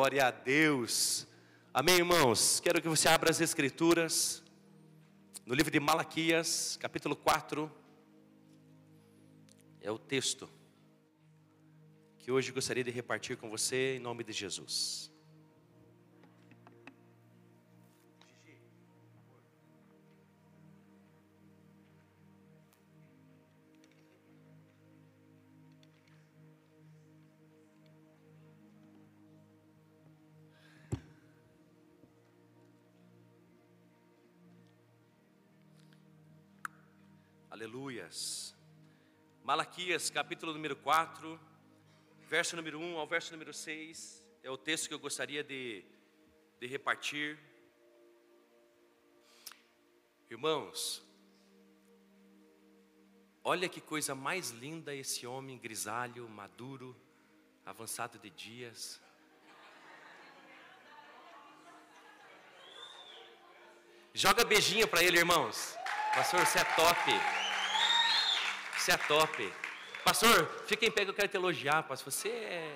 Glória a Deus. Amém, irmãos? Quero que você abra as Escrituras no livro de Malaquias, capítulo 4. É o texto que hoje gostaria de repartir com você em nome de Jesus. Aleluias. Malaquias, capítulo número 4, verso número 1 ao verso número 6, é o texto que eu gostaria de, de repartir. Irmãos, olha que coisa mais linda esse homem grisalho, maduro, avançado de dias. Joga beijinho para ele, irmãos. Pastor, você é top. Você é top. Pastor, fica em pé que eu quero te elogiar, pastor. Você é.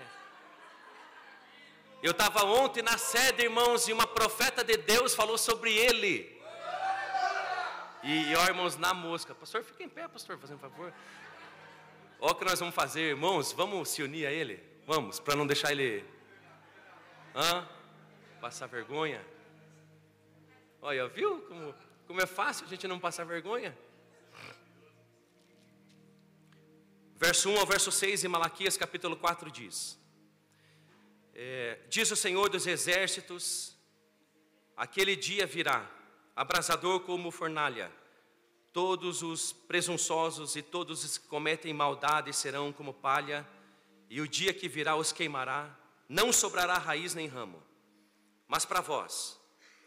Eu estava ontem na sede, irmãos, e uma profeta de Deus falou sobre ele. E, ó, irmãos, na mosca. Pastor, fica em pé, pastor, fazendo um favor. Olha o que nós vamos fazer, irmãos. Vamos se unir a ele? Vamos, para não deixar ele. Hã? Passar vergonha. Olha, viu como, como é fácil a gente não passar vergonha? Verso 1 ao verso 6 em Malaquias capítulo 4 diz: é, Diz o Senhor dos exércitos: Aquele dia virá, abrasador como fornalha, todos os presunçosos e todos os que cometem maldade serão como palha, e o dia que virá os queimará, não sobrará raiz nem ramo. Mas para vós,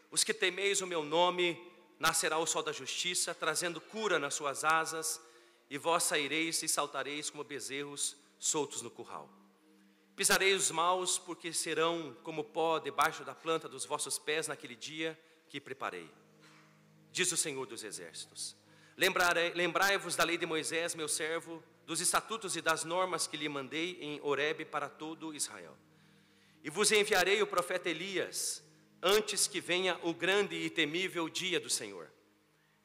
os que temeis o meu nome, nascerá o sol da justiça, trazendo cura nas suas asas, e vós saireis e saltareis como bezerros soltos no curral. Pisarei os maus, porque serão como pó debaixo da planta dos vossos pés naquele dia que preparei. Diz o Senhor dos Exércitos. Lembrai-vos da lei de Moisés, meu servo, dos estatutos e das normas que lhe mandei em Horebe para todo Israel. E vos enviarei o profeta Elias, antes que venha o grande e temível dia do Senhor.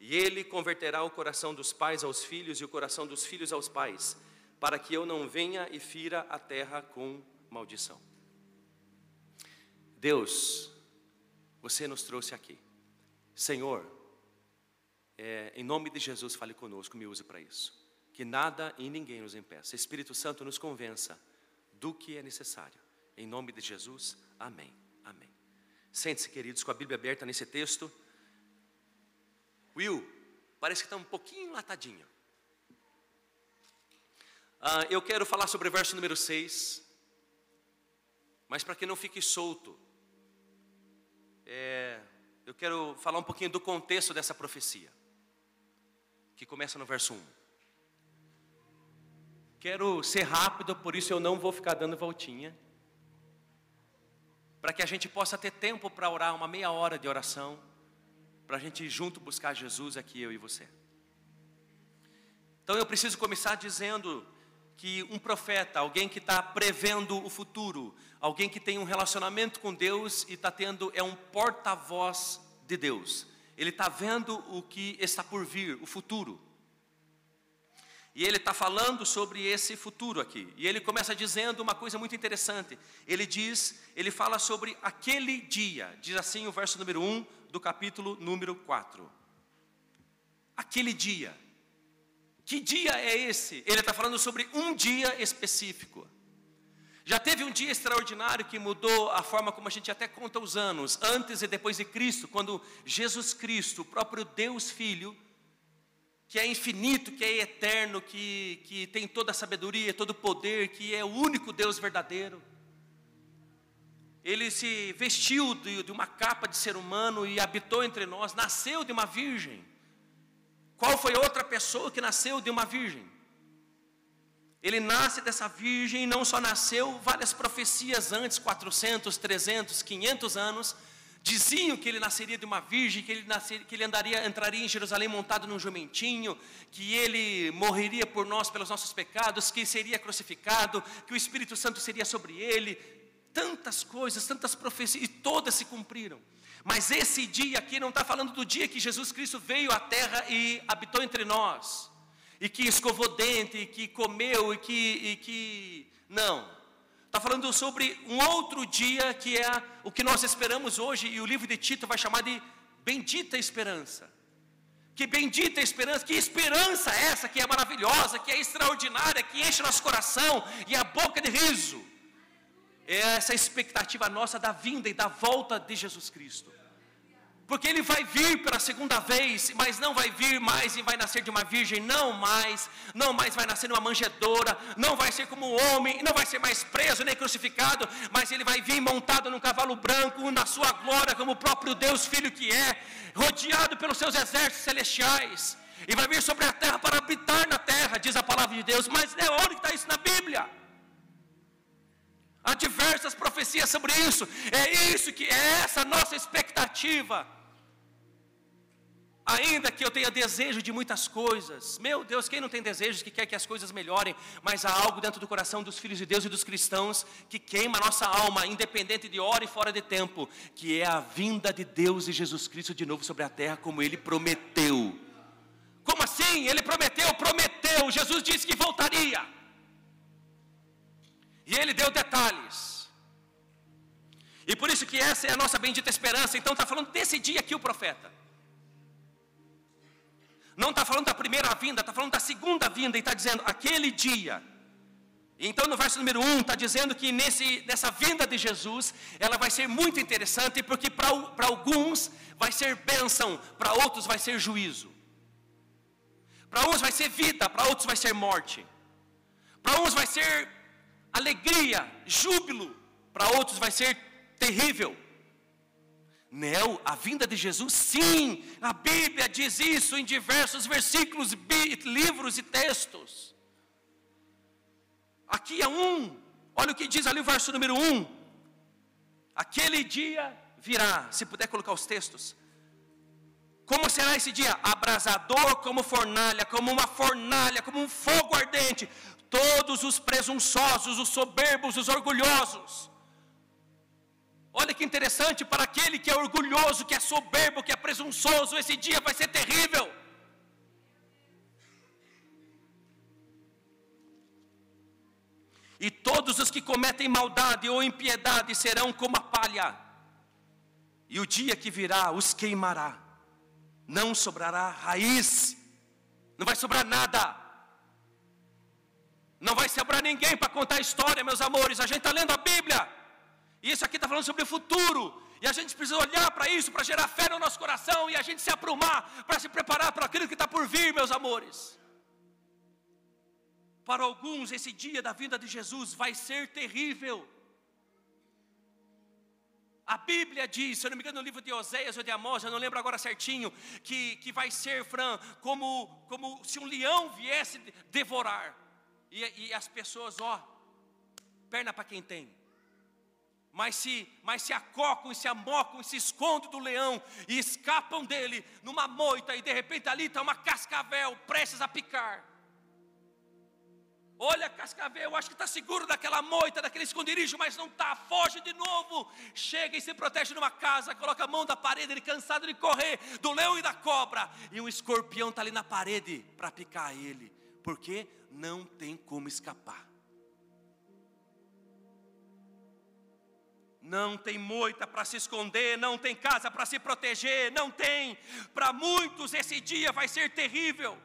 E ele converterá o coração dos pais aos filhos e o coração dos filhos aos pais, para que eu não venha e fira a terra com maldição. Deus, você nos trouxe aqui. Senhor, é, em nome de Jesus, fale conosco, me use para isso. Que nada e ninguém nos impeça. Espírito Santo nos convença do que é necessário. Em nome de Jesus, amém. Amém. Sente-se, queridos, com a Bíblia aberta nesse texto. Will, parece que está um pouquinho latadinho. Ah, eu quero falar sobre o verso número 6, mas para que não fique solto, é, eu quero falar um pouquinho do contexto dessa profecia, que começa no verso 1. Quero ser rápido, por isso eu não vou ficar dando voltinha, para que a gente possa ter tempo para orar, uma meia hora de oração para a gente ir junto buscar Jesus aqui, eu e você. Então eu preciso começar dizendo que um profeta, alguém que está prevendo o futuro, alguém que tem um relacionamento com Deus e está tendo, é um porta-voz de Deus. Ele está vendo o que está por vir, o futuro. E ele está falando sobre esse futuro aqui. E ele começa dizendo uma coisa muito interessante. Ele diz, ele fala sobre aquele dia. Diz assim o verso número 1 do capítulo número 4. Aquele dia. Que dia é esse? Ele está falando sobre um dia específico. Já teve um dia extraordinário que mudou a forma como a gente até conta os anos, antes e depois de Cristo, quando Jesus Cristo, o próprio Deus Filho, que é infinito, que é eterno, que, que tem toda a sabedoria, todo o poder, que é o único Deus verdadeiro. Ele se vestiu de, de uma capa de ser humano e habitou entre nós, nasceu de uma virgem. Qual foi outra pessoa que nasceu de uma virgem? Ele nasce dessa virgem e não só nasceu, várias profecias antes, 400, 300, 500 anos, Diziam que ele nasceria de uma virgem, que ele, nasceria, que ele andaria, entraria em Jerusalém montado num jumentinho, que ele morreria por nós pelos nossos pecados, que seria crucificado, que o Espírito Santo seria sobre ele. tantas coisas, tantas profecias, e todas se cumpriram. Mas esse dia aqui não está falando do dia que Jesus Cristo veio à terra e habitou entre nós, e que escovou dente, e que comeu, e que. E que... Não. Está falando sobre um outro dia que é o que nós esperamos hoje, e o livro de Tito vai chamar de Bendita Esperança. Que bendita esperança, que esperança é essa que é maravilhosa, que é extraordinária, que enche nosso coração e a boca de riso é essa expectativa nossa da vinda e da volta de Jesus Cristo. Porque ele vai vir pela segunda vez, mas não vai vir mais e vai nascer de uma virgem, não mais, não mais vai nascer numa manjedoura, não vai ser como homem, não vai ser mais preso nem crucificado, mas ele vai vir montado num cavalo branco, na sua glória, como o próprio Deus Filho que é, rodeado pelos seus exércitos celestiais, e vai vir sobre a terra para habitar na terra, diz a palavra de Deus, mas é onde está isso na Bíblia? Há diversas profecias sobre isso. É isso que é essa nossa expectativa. Ainda que eu tenha desejo de muitas coisas, meu Deus, quem não tem desejos que quer que as coisas melhorem, mas há algo dentro do coração dos filhos de Deus e dos cristãos que queima a nossa alma, independente de hora e fora de tempo, que é a vinda de Deus e Jesus Cristo de novo sobre a terra, como ele prometeu. Como assim? Ele prometeu, prometeu. Jesus disse que voltaria. E ele deu detalhes. E por isso que essa é a nossa bendita esperança. Então está falando desse dia aqui o profeta. Não está falando da primeira vinda, está falando da segunda vinda e está dizendo aquele dia. Então no verso número 1 está dizendo que nesse, nessa vinda de Jesus, ela vai ser muito interessante, porque para alguns vai ser bênção, para outros vai ser juízo. Para uns vai ser vida, para outros vai ser morte. Para uns vai ser alegria, júbilo, para outros vai ser terrível. Não, a vinda de Jesus, sim, a Bíblia diz isso em diversos versículos, livros e textos. Aqui é um, olha o que diz ali o verso número um. Aquele dia virá, se puder colocar os textos. Como será esse dia? Abrasador como fornalha, como uma fornalha, como um fogo ardente todos os presunçosos, os soberbos, os orgulhosos. Olha que interessante, para aquele que é orgulhoso, que é soberbo, que é presunçoso, esse dia vai ser terrível. E todos os que cometem maldade ou impiedade serão como a palha, e o dia que virá os queimará, não sobrará raiz, não vai sobrar nada. Não vai sobrar ninguém para contar a história, meus amores. A gente está lendo a Bíblia. E isso aqui está falando sobre o futuro. E a gente precisa olhar para isso, para gerar fé no nosso coração e a gente se aprumar, para se preparar para aquilo que está por vir, meus amores. Para alguns, esse dia da vinda de Jesus vai ser terrível. A Bíblia diz, se eu não me engano, no livro de Oséias ou de Amós, eu não lembro agora certinho, que, que vai ser, Fran, como, como se um leão viesse devorar. E, e as pessoas, ó, perna para quem tem. Mas se, mas se acocam, se amocam, se escondem do leão e escapam dele numa moita, e de repente ali está uma cascavel prestes a picar. Olha cascavel, acho que está seguro daquela moita, daquele esconderijo, mas não está, foge de novo. Chega e se protege numa casa, coloca a mão da parede, ele cansado de correr do leão e da cobra, e um escorpião está ali na parede para picar ele porque não tem como escapar. Não tem moita para se esconder, não tem casa para se proteger, não tem. Para muitos esse dia vai ser terrível.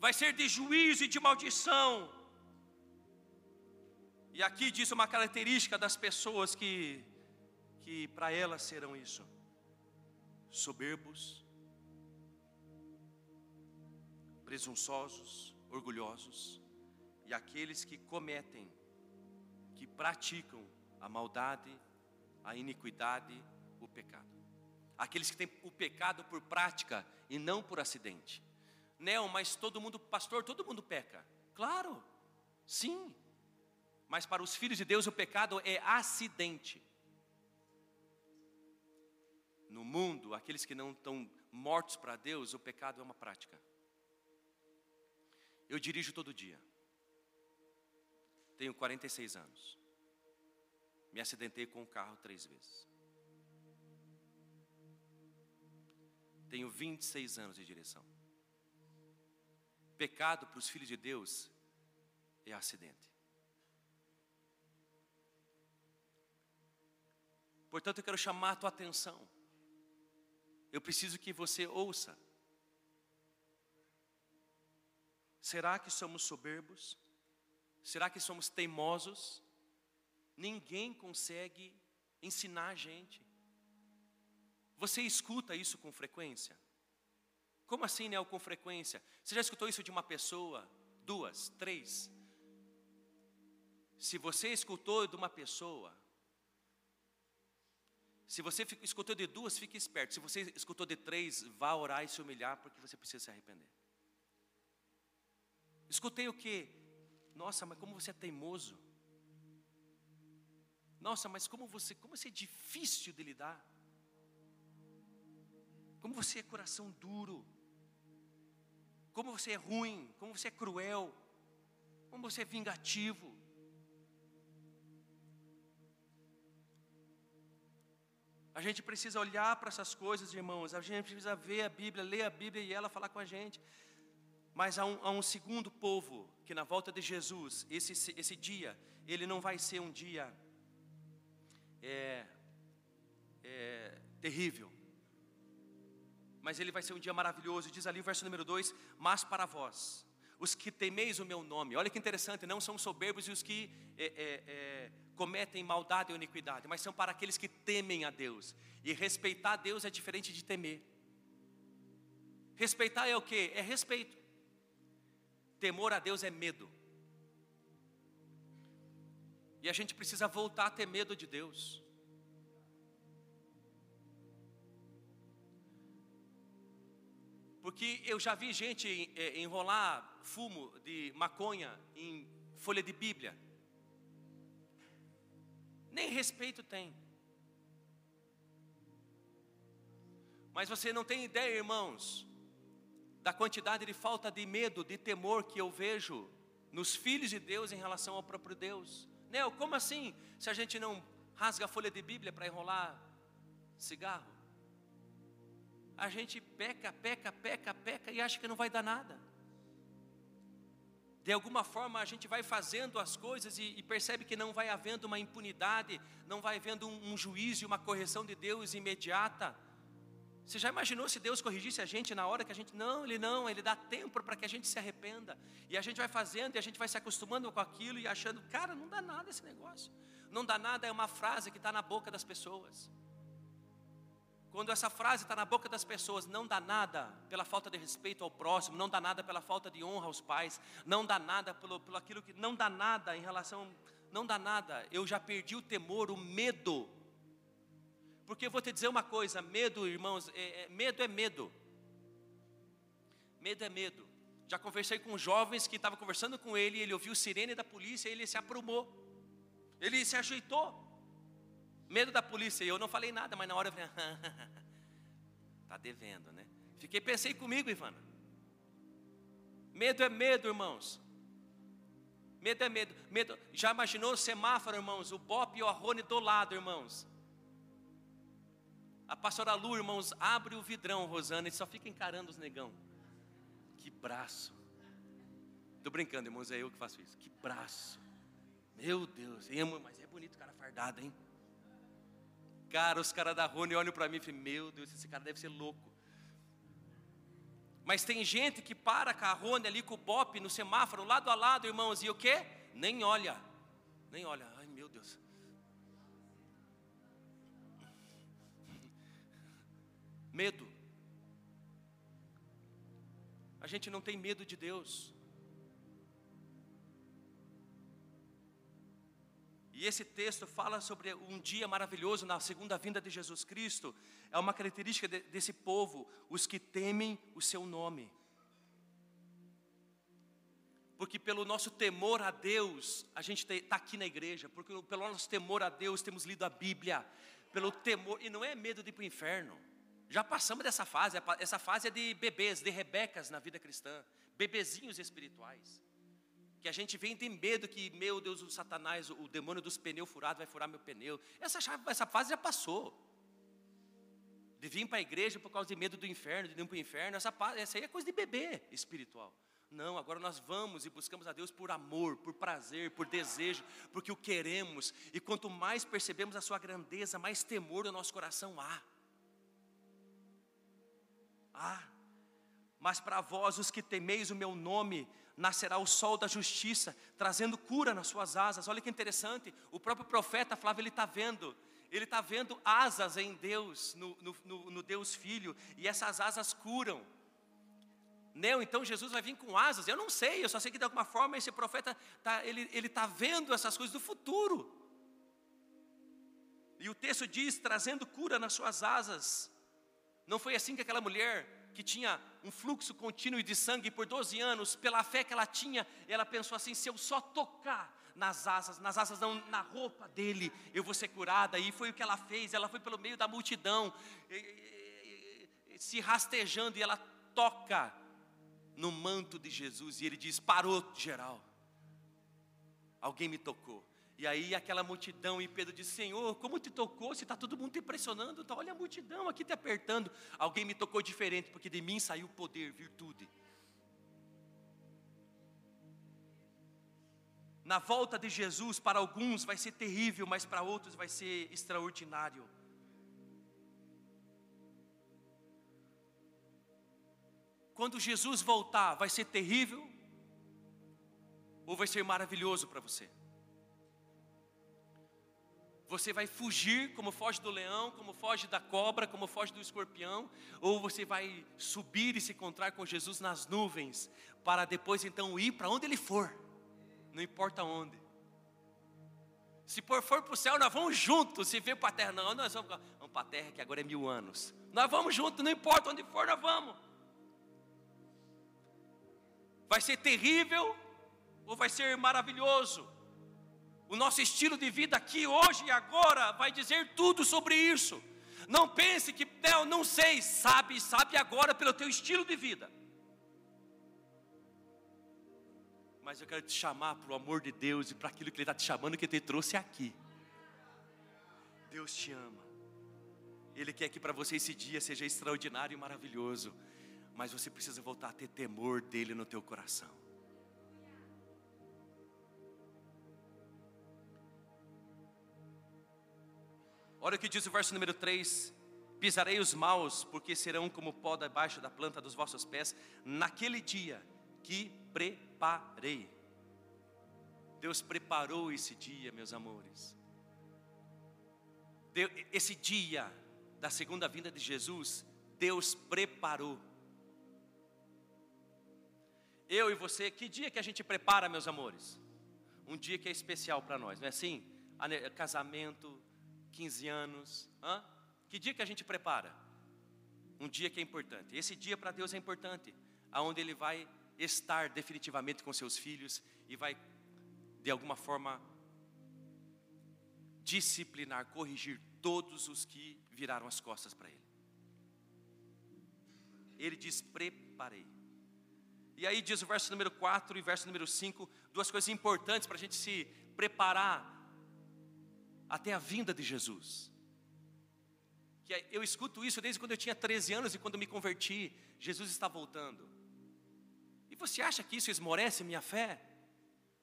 Vai ser de juízo e de maldição. E aqui diz uma característica das pessoas que que para elas serão isso: soberbos, presunçosos, orgulhosos e aqueles que cometem, que praticam a maldade, a iniquidade, o pecado. Aqueles que têm o pecado por prática e não por acidente. Não, mas todo mundo, pastor, todo mundo peca. Claro, sim. Mas para os filhos de Deus o pecado é acidente. No mundo, aqueles que não estão mortos para Deus, o pecado é uma prática. Eu dirijo todo dia. Tenho 46 anos. Me acidentei com o carro três vezes. Tenho 26 anos de direção. Pecado para os filhos de Deus é acidente. Portanto, eu quero chamar a tua atenção. Eu preciso que você ouça. Será que somos soberbos? Será que somos teimosos? Ninguém consegue ensinar a gente. Você escuta isso com frequência? Como assim, Nel, com frequência? Você já escutou isso de uma pessoa, duas, três? Se você escutou de uma pessoa, se você escutou de duas, fique esperto. Se você escutou de três, vá orar e se humilhar, porque você precisa se arrepender. Escutei o que? Nossa, mas como você é teimoso. Nossa, mas como você, como você é difícil de lidar. Como você é coração duro. Como você é ruim, como você é cruel. Como você é vingativo. A gente precisa olhar para essas coisas, irmãos. A gente precisa ver a Bíblia, ler a Bíblia e ela falar com a gente. Mas há um, há um segundo povo que na volta de Jesus, esse, esse dia, ele não vai ser um dia é, é, terrível. Mas ele vai ser um dia maravilhoso. Diz ali o verso número 2: Mas para vós, os que temeis o meu nome. Olha que interessante, não são soberbos e os que é, é, é, cometem maldade ou iniquidade, mas são para aqueles que temem a Deus. E respeitar a Deus é diferente de temer. Respeitar é o que? É respeito. Temor a Deus é medo. E a gente precisa voltar a ter medo de Deus. Porque eu já vi gente é, enrolar fumo de maconha em folha de Bíblia. Nem respeito tem. Mas você não tem ideia, irmãos, da quantidade de falta de medo, de temor que eu vejo nos filhos de Deus em relação ao próprio Deus. Neo, como assim? Se a gente não rasga a folha de Bíblia para enrolar cigarro? a gente peca, peca, peca, peca e acha que não vai dar nada. De alguma forma a gente vai fazendo as coisas e, e percebe que não vai havendo uma impunidade, não vai havendo um, um juízo uma correção de Deus imediata. Você já imaginou se Deus corrigisse a gente na hora que a gente. Não, Ele não, Ele dá tempo para que a gente se arrependa. E a gente vai fazendo e a gente vai se acostumando com aquilo e achando, cara, não dá nada esse negócio. Não dá nada é uma frase que está na boca das pessoas. Quando essa frase está na boca das pessoas, não dá nada pela falta de respeito ao próximo, não dá nada pela falta de honra aos pais, não dá nada pelo, pelo aquilo que. Não dá nada em relação. Não dá nada. Eu já perdi o temor, o medo. Porque eu vou te dizer uma coisa: medo, irmãos, é, é, medo é medo. Medo é medo. Já conversei com jovens que estavam conversando com ele, ele ouviu sirene da polícia ele se aprumou. Ele se ajeitou. Medo da polícia, e eu não falei nada, mas na hora eu falei, tá devendo, né? Fiquei, pensei comigo, Ivana. Medo é medo, irmãos. Medo é medo. medo. Já imaginou o semáforo, irmãos? O Bop e o Arrone do lado, irmãos. A pastora Lu, irmãos, abre o vidrão, Rosana, e só fica encarando os negão. Que braço. Estou brincando, irmãos, é eu que faço isso. Que braço. Meu Deus, mas é bonito o cara fardado, hein? Cara, os caras da Rony olham para mim e falam, meu Deus, esse cara deve ser louco. Mas tem gente que para com a Rony ali com o Bop no semáforo, lado a lado, irmãos, e o quê? Nem olha. Nem olha. Ai, meu Deus. Medo. A gente não tem medo de Deus. E esse texto fala sobre um dia maravilhoso na segunda vinda de Jesus Cristo. É uma característica de, desse povo, os que temem o seu nome. Porque pelo nosso temor a Deus, a gente está aqui na igreja, porque pelo nosso temor a Deus temos lido a Bíblia, pelo temor, e não é medo de ir para o inferno. Já passamos dessa fase, essa fase é de bebês, de rebecas na vida cristã, bebezinhos espirituais que a gente vem de medo que, meu Deus, o Satanás, o demônio dos pneus furados vai furar meu pneu. Essa, essa fase já passou. De vir para a igreja por causa de medo do inferno, de ir para o inferno, essa, essa aí é coisa de bebê espiritual. Não, agora nós vamos e buscamos a Deus por amor, por prazer, por desejo, porque o queremos. E quanto mais percebemos a Sua grandeza, mais temor no nosso coração há. Há. Mas para vós, os que temeis o meu nome, nascerá o sol da justiça, trazendo cura nas suas asas. Olha que interessante, o próprio profeta Flávio, ele está vendo, ele está vendo asas em Deus, no, no, no, Deus Filho, e essas asas curam. Neo, então Jesus vai vir com asas, eu não sei, eu só sei que de alguma forma esse profeta, tá, ele está vendo essas coisas do futuro. E o texto diz, trazendo cura nas suas asas. Não foi assim que aquela mulher que tinha um fluxo contínuo de sangue por 12 anos, pela fé que ela tinha, ela pensou assim: se eu só tocar nas asas, nas asas não, na roupa dele, eu vou ser curada. E foi o que ela fez, ela foi pelo meio da multidão, se rastejando, e ela toca no manto de Jesus, e ele diz: parou geral. Alguém me tocou. E aí aquela multidão, e Pedro disse: Senhor, como te tocou? Se está todo mundo te impressionando, então olha a multidão aqui te apertando. Alguém me tocou diferente, porque de mim saiu poder, virtude. Na volta de Jesus, para alguns vai ser terrível, mas para outros vai ser extraordinário. Quando Jesus voltar, vai ser terrível ou vai ser maravilhoso para você? Você vai fugir como foge do leão, como foge da cobra, como foge do escorpião, ou você vai subir e se encontrar com Jesus nas nuvens, para depois então ir para onde ele for, não importa onde. Se for, para o céu, nós vamos juntos. Se vir para a terra, não, nós vamos, vamos para a terra que agora é mil anos. Nós vamos juntos, não importa onde for, nós vamos. Vai ser terrível ou vai ser maravilhoso? O nosso estilo de vida aqui, hoje e agora, vai dizer tudo sobre isso. Não pense que, não, não sei, sabe, sabe agora pelo teu estilo de vida. Mas eu quero te chamar para o amor de Deus e para aquilo que Ele está te chamando, que Ele te trouxe aqui. Deus te ama. Ele quer que para você esse dia seja extraordinário e maravilhoso. Mas você precisa voltar a ter temor dEle no teu coração. Olha o que diz o verso número 3: Pisarei os maus, porque serão como pó debaixo da planta dos vossos pés, naquele dia que preparei. Deus preparou esse dia, meus amores. esse dia da segunda vinda de Jesus, Deus preparou. Eu e você, que dia que a gente prepara, meus amores? Um dia que é especial para nós, não é assim? Casamento, 15 anos. Hã? Que dia que a gente prepara? Um dia que é importante. Esse dia para Deus é importante, aonde Ele vai estar definitivamente com seus filhos e vai, de alguma forma, disciplinar, corrigir todos os que viraram as costas para Ele. Ele diz: preparei. E aí diz o verso número 4 e verso número 5, duas coisas importantes para a gente se preparar até a vinda de Jesus. Que eu escuto isso desde quando eu tinha 13 anos e quando me converti, Jesus está voltando. E você acha que isso esmorece minha fé?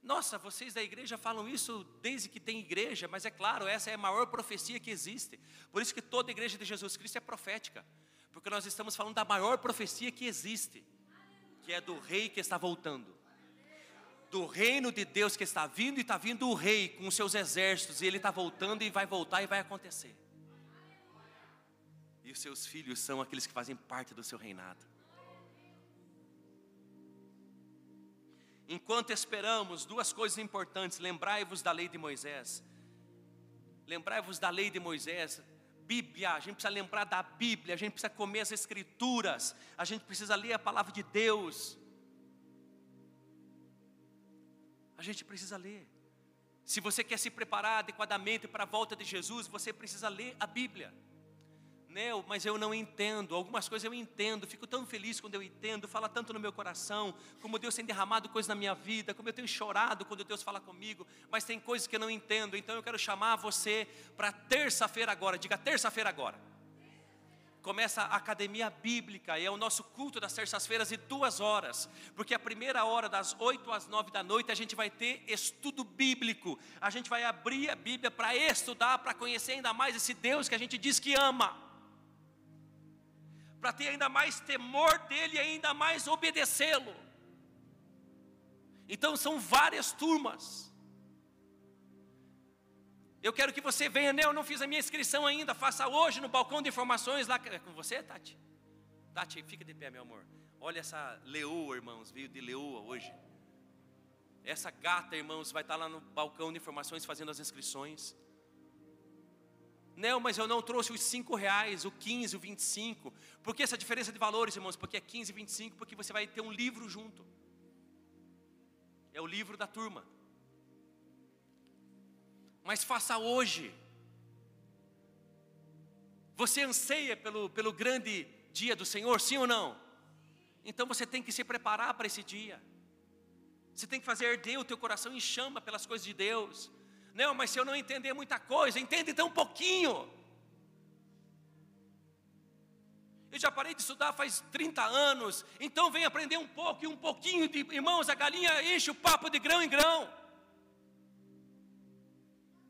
Nossa, vocês da igreja falam isso desde que tem igreja, mas é claro, essa é a maior profecia que existe. Por isso que toda igreja de Jesus Cristo é profética, porque nós estamos falando da maior profecia que existe, que é do rei que está voltando do reino de Deus que está vindo e está vindo o rei com os seus exércitos, e ele está voltando e vai voltar e vai acontecer. E os seus filhos são aqueles que fazem parte do seu reinado. Enquanto esperamos, duas coisas importantes: lembrai-vos da lei de Moisés. Lembrai-vos da lei de Moisés. Bíblia, a gente precisa lembrar da Bíblia, a gente precisa comer as Escrituras, a gente precisa ler a palavra de Deus. A gente precisa ler. Se você quer se preparar adequadamente para a volta de Jesus, você precisa ler a Bíblia. Neo, mas eu não entendo. Algumas coisas eu entendo, fico tão feliz quando eu entendo, fala tanto no meu coração, como Deus tem derramado coisas na minha vida, como eu tenho chorado quando Deus fala comigo, mas tem coisas que eu não entendo. Então eu quero chamar você para terça-feira agora, diga terça-feira agora. Começa a academia bíblica, e é o nosso culto das terças-feiras de duas horas, porque a primeira hora, das oito às nove da noite, a gente vai ter estudo bíblico, a gente vai abrir a Bíblia para estudar, para conhecer ainda mais esse Deus que a gente diz que ama para ter ainda mais temor dele e ainda mais obedecê-lo. Então são várias turmas. Eu quero que você venha, né? Eu não fiz a minha inscrição ainda, faça hoje no balcão de informações lá. É com você, Tati? Tati, fica de pé, meu amor. Olha essa leoa, irmãos, veio de leoa hoje. Essa gata, irmãos, vai estar lá no balcão de informações fazendo as inscrições. Não, mas eu não trouxe os cinco reais, o 15, o 25. Por que essa diferença de valores, irmãos? Porque é 15 e 25, porque você vai ter um livro junto. É o livro da turma. Mas faça hoje. Você anseia pelo, pelo grande dia do Senhor, sim ou não? Então você tem que se preparar para esse dia. Você tem que fazer arder o teu coração em chama pelas coisas de Deus. Não, mas se eu não entender muita coisa, entende então um pouquinho. Eu já parei de estudar faz 30 anos, então vem aprender um pouco e um pouquinho de irmãos, a galinha enche o papo de grão em grão.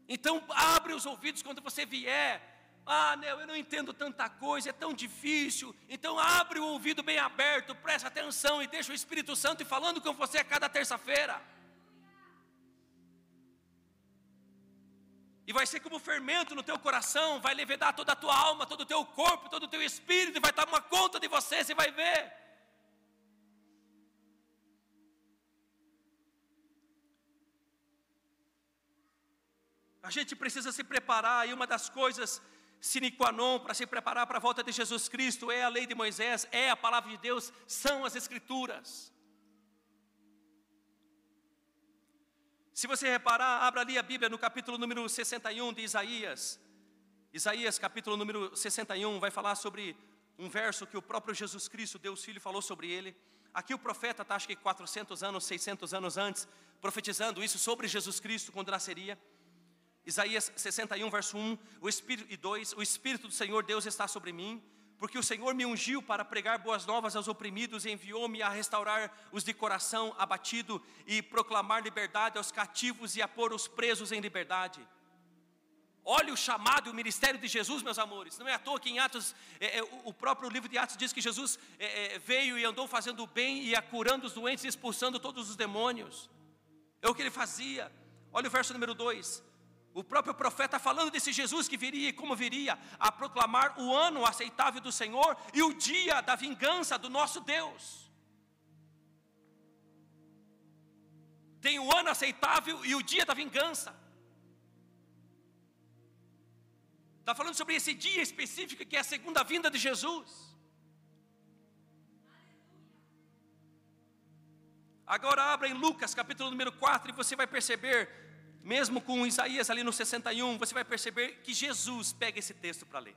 Então abre os ouvidos quando você vier. Ah, não, eu não entendo tanta coisa, é tão difícil. Então abre o ouvido bem aberto, presta atenção e deixa o Espírito Santo falando com você a cada terça-feira. E vai ser como fermento no teu coração, vai levedar toda a tua alma, todo o teu corpo, todo o teu espírito, e vai tomar conta de você, você vai ver. A gente precisa se preparar, e uma das coisas sine qua non para se preparar para a volta de Jesus Cristo é a lei de Moisés, é a palavra de Deus, são as Escrituras. Se você reparar, abra ali a Bíblia no capítulo número 61 de Isaías. Isaías, capítulo número 61, vai falar sobre um verso que o próprio Jesus Cristo, Deus Filho, falou sobre ele. Aqui o profeta está, acho que 400 anos, 600 anos antes, profetizando isso sobre Jesus Cristo quando nasceria. Isaías 61, verso 1 o Espírito, e 2: O Espírito do Senhor Deus está sobre mim, porque o Senhor me ungiu para pregar boas novas aos oprimidos e enviou-me a restaurar os de coração abatido e proclamar liberdade aos cativos e a pôr os presos em liberdade. Olha o chamado e o ministério de Jesus, meus amores. Não é à toa que em Atos, é, é, o próprio livro de Atos diz que Jesus é, é veio e andou fazendo o bem e curando os doentes e expulsando todos os demônios. É o que ele fazia. Olha o verso número 2. O próprio profeta falando desse Jesus que viria e como viria a proclamar o ano aceitável do Senhor e o dia da vingança do nosso Deus. Tem o ano aceitável e o dia da vingança. Está falando sobre esse dia específico que é a segunda vinda de Jesus. Agora abra em Lucas capítulo número 4 e você vai perceber mesmo com Isaías ali no 61, você vai perceber que Jesus pega esse texto para ler.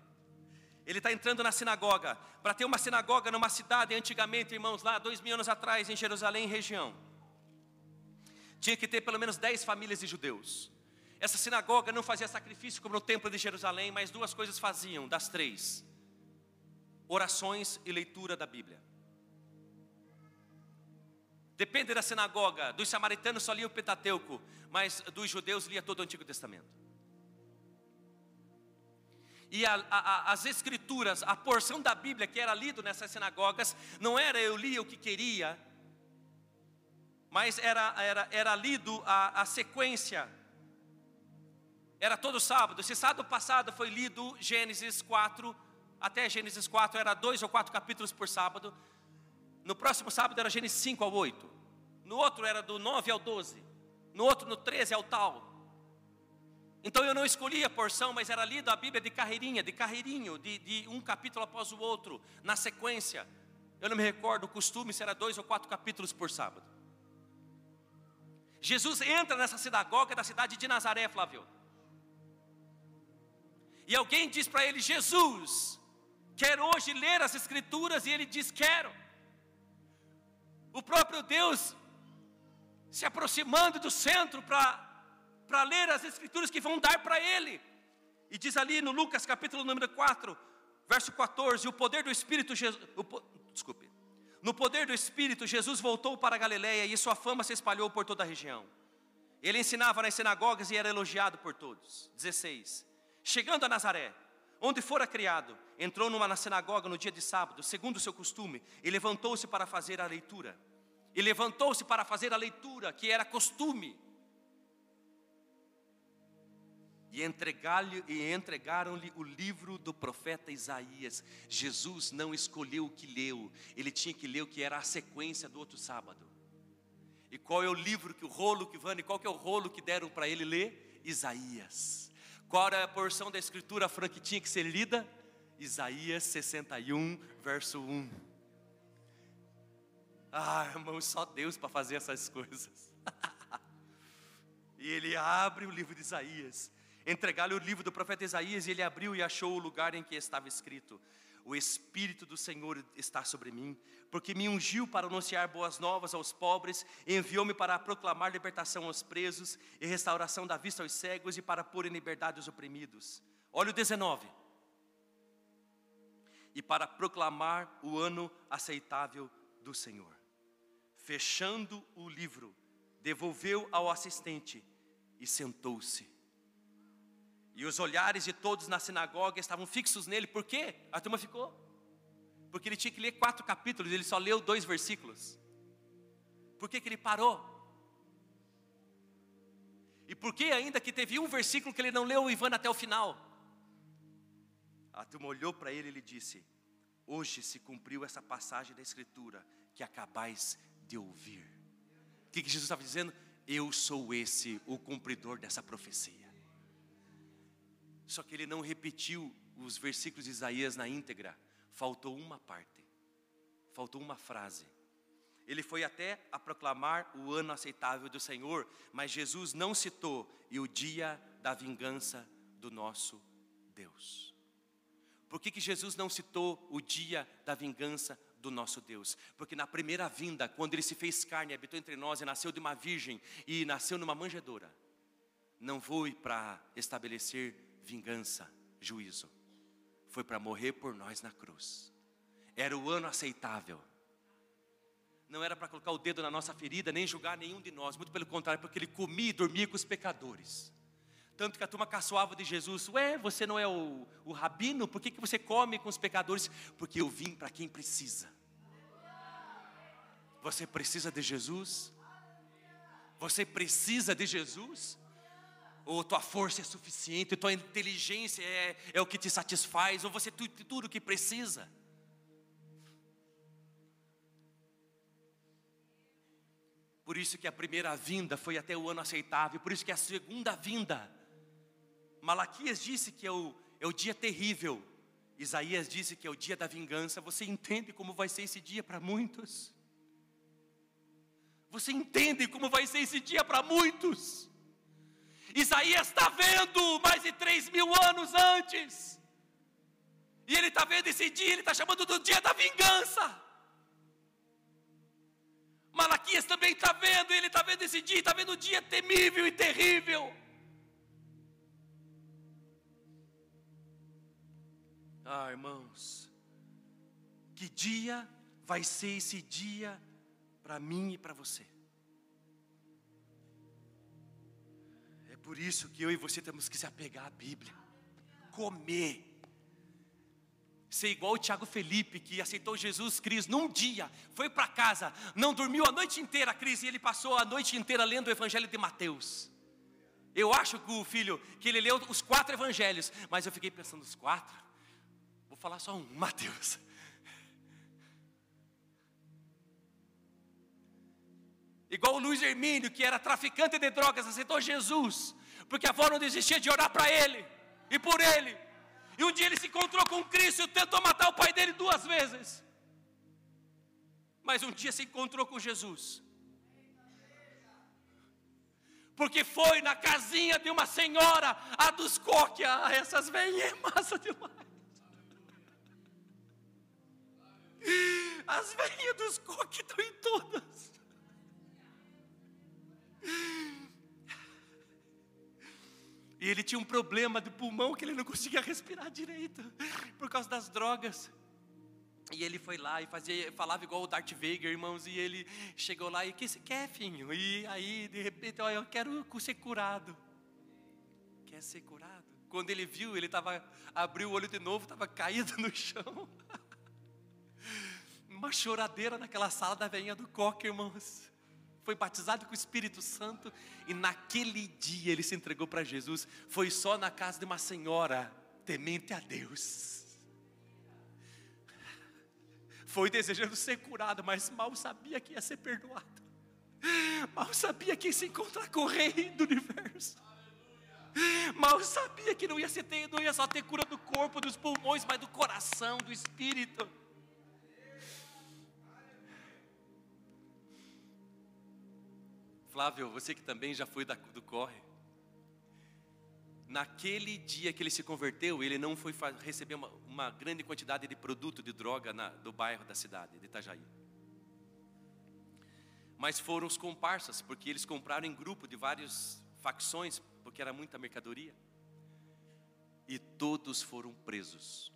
Ele está entrando na sinagoga. Para ter uma sinagoga numa cidade, antigamente, irmãos, lá dois mil anos atrás, em Jerusalém, região, tinha que ter pelo menos dez famílias de judeus. Essa sinagoga não fazia sacrifício como no templo de Jerusalém, mas duas coisas faziam, das três: orações e leitura da Bíblia. Depende da sinagoga, dos samaritanos só lia o Pentateuco, mas dos judeus lia todo o Antigo Testamento. E a, a, as escrituras, a porção da Bíblia que era lido nessas sinagogas, não era eu lia o que queria, mas era, era, era lido a, a sequência. Era todo sábado. Se sábado passado foi lido Gênesis 4, até Gênesis 4 era dois ou quatro capítulos por sábado. No próximo sábado era Gênesis 5 ao 8. No outro era do 9 ao 12. No outro, no 13 ao tal. Então eu não escolhi a porção, mas era lido a Bíblia de carreirinha, de carreirinho, de, de um capítulo após o outro, na sequência. Eu não me recordo o costume se era dois ou quatro capítulos por sábado. Jesus entra nessa sinagoga da cidade de Nazaré, Flávio. E alguém diz para ele: Jesus, quer hoje ler as Escrituras e ele diz: Quero. O próprio Deus se aproximando do centro para ler as Escrituras que vão dar para ele. E diz ali no Lucas capítulo número 4, verso 14: O poder do Espírito, Jesus, desculpe, no poder do Espírito, Jesus voltou para Galiléia e sua fama se espalhou por toda a região. Ele ensinava nas sinagogas e era elogiado por todos. 16. Chegando a Nazaré, onde fora criado, entrou numa na sinagoga no dia de sábado, segundo o seu costume, e levantou-se para fazer a leitura. E levantou-se para fazer a leitura, que era costume. E entregaram-lhe o livro do profeta Isaías. Jesus não escolheu o que leu, ele tinha que ler o que era a sequência do outro sábado. E qual é o livro que o rolo que Vane, qual que é o rolo que deram para ele ler? Isaías. Qual era a porção da escritura Fran que tinha que ser lida? Isaías 61, verso 1. Ah, irmão, só Deus para fazer essas coisas. e ele abre o livro de Isaías. Entregar-lhe o livro do profeta Isaías, e ele abriu e achou o lugar em que estava escrito: o Espírito do Senhor está sobre mim, porque me ungiu para anunciar boas novas aos pobres, enviou-me para proclamar libertação aos presos e restauração da vista aos cegos e para pôr em liberdade os oprimidos. Olha o 19. E para proclamar o ano aceitável do Senhor. Fechando o livro, devolveu ao assistente e sentou-se. E os olhares de todos na sinagoga estavam fixos nele, por quê? A turma ficou. Porque ele tinha que ler quatro capítulos, ele só leu dois versículos. Por que, que ele parou? E por que ainda que teve um versículo que ele não leu o Ivan até o final? A turma olhou para ele e ele disse: Hoje se cumpriu essa passagem da Escritura que acabais de ouvir. O que, que Jesus estava dizendo? Eu sou esse, o cumpridor dessa profecia. Só que ele não repetiu os versículos de Isaías na íntegra, faltou uma parte, faltou uma frase. Ele foi até a proclamar o ano aceitável do Senhor, mas Jesus não citou e o dia da vingança do nosso Deus. Por que, que Jesus não citou o dia da vingança do nosso Deus? Porque na primeira vinda, quando ele se fez carne, habitou entre nós e nasceu de uma virgem e nasceu numa manjedoura, não foi para estabelecer vingança, juízo. Foi para morrer por nós na cruz. Era o ano aceitável. Não era para colocar o dedo na nossa ferida, nem julgar nenhum de nós. Muito pelo contrário, porque ele comia e dormia com os pecadores. Tanto que a turma caçoava de Jesus: Ué, você não é o, o rabino? Por que, que você come com os pecadores? Porque eu vim para quem precisa. Você precisa de Jesus? Você precisa de Jesus? ou tua força é suficiente, tua inteligência é, é o que te satisfaz, ou você tem tudo o que precisa. Por isso que a primeira vinda foi até o ano aceitável, por isso que a segunda vinda, Malaquias disse que é o, é o dia terrível, Isaías disse que é o dia da vingança. Você entende como vai ser esse dia para muitos? Você entende como vai ser esse dia para muitos? Isaías está vendo mais de três mil anos antes. E ele está vendo esse dia, ele está chamando do dia da vingança. Malaquias também está vendo, ele está vendo esse dia, está vendo o dia temível e terrível. Ah, irmãos, que dia vai ser esse dia para mim e para você? Por isso que eu e você temos que se apegar à Bíblia, comer, ser igual o Tiago Felipe, que aceitou Jesus Cristo num dia, foi para casa, não dormiu a noite inteira, Cris, e ele passou a noite inteira lendo o Evangelho de Mateus. Eu acho que o filho, que ele leu os quatro evangelhos, mas eu fiquei pensando, os quatro? Falar só um, Mateus. Igual o Luiz Hermínio, que era traficante de drogas, aceitou Jesus, porque a avó não desistia de orar para ele e por ele. E um dia ele se encontrou com Cristo e tentou matar o pai dele duas vezes. Mas um dia se encontrou com Jesus. Porque foi na casinha de uma senhora, a dos coques, essas velhinhas massa demais. As velhinhas dos coques estão em todas. E ele tinha um problema de pulmão que ele não conseguia respirar direito por causa das drogas. E ele foi lá e fazia, falava igual o Darth Vader, irmãos, e ele chegou lá e o que quer, filho? E aí, de repente, ó, eu quero ser curado. Quer ser curado? Quando ele viu, ele tava, abriu o olho de novo, estava caído no chão. Uma choradeira naquela sala da veinha do coque, irmãos. Foi batizado com o Espírito Santo e naquele dia ele se entregou para Jesus. Foi só na casa de uma senhora temente a Deus foi desejando ser curado, mas mal sabia que ia ser perdoado. Mal sabia que ia se encontrar com o Rei do universo. Mal sabia que não ia, ser, não ia só ter cura do corpo, dos pulmões, mas do coração, do espírito. Flávio, você que também já foi da, do corre, naquele dia que ele se converteu, ele não foi receber uma, uma grande quantidade de produto de droga na, do bairro da cidade, de Itajaí. Mas foram os comparsas, porque eles compraram em grupo de várias facções, porque era muita mercadoria. E todos foram presos.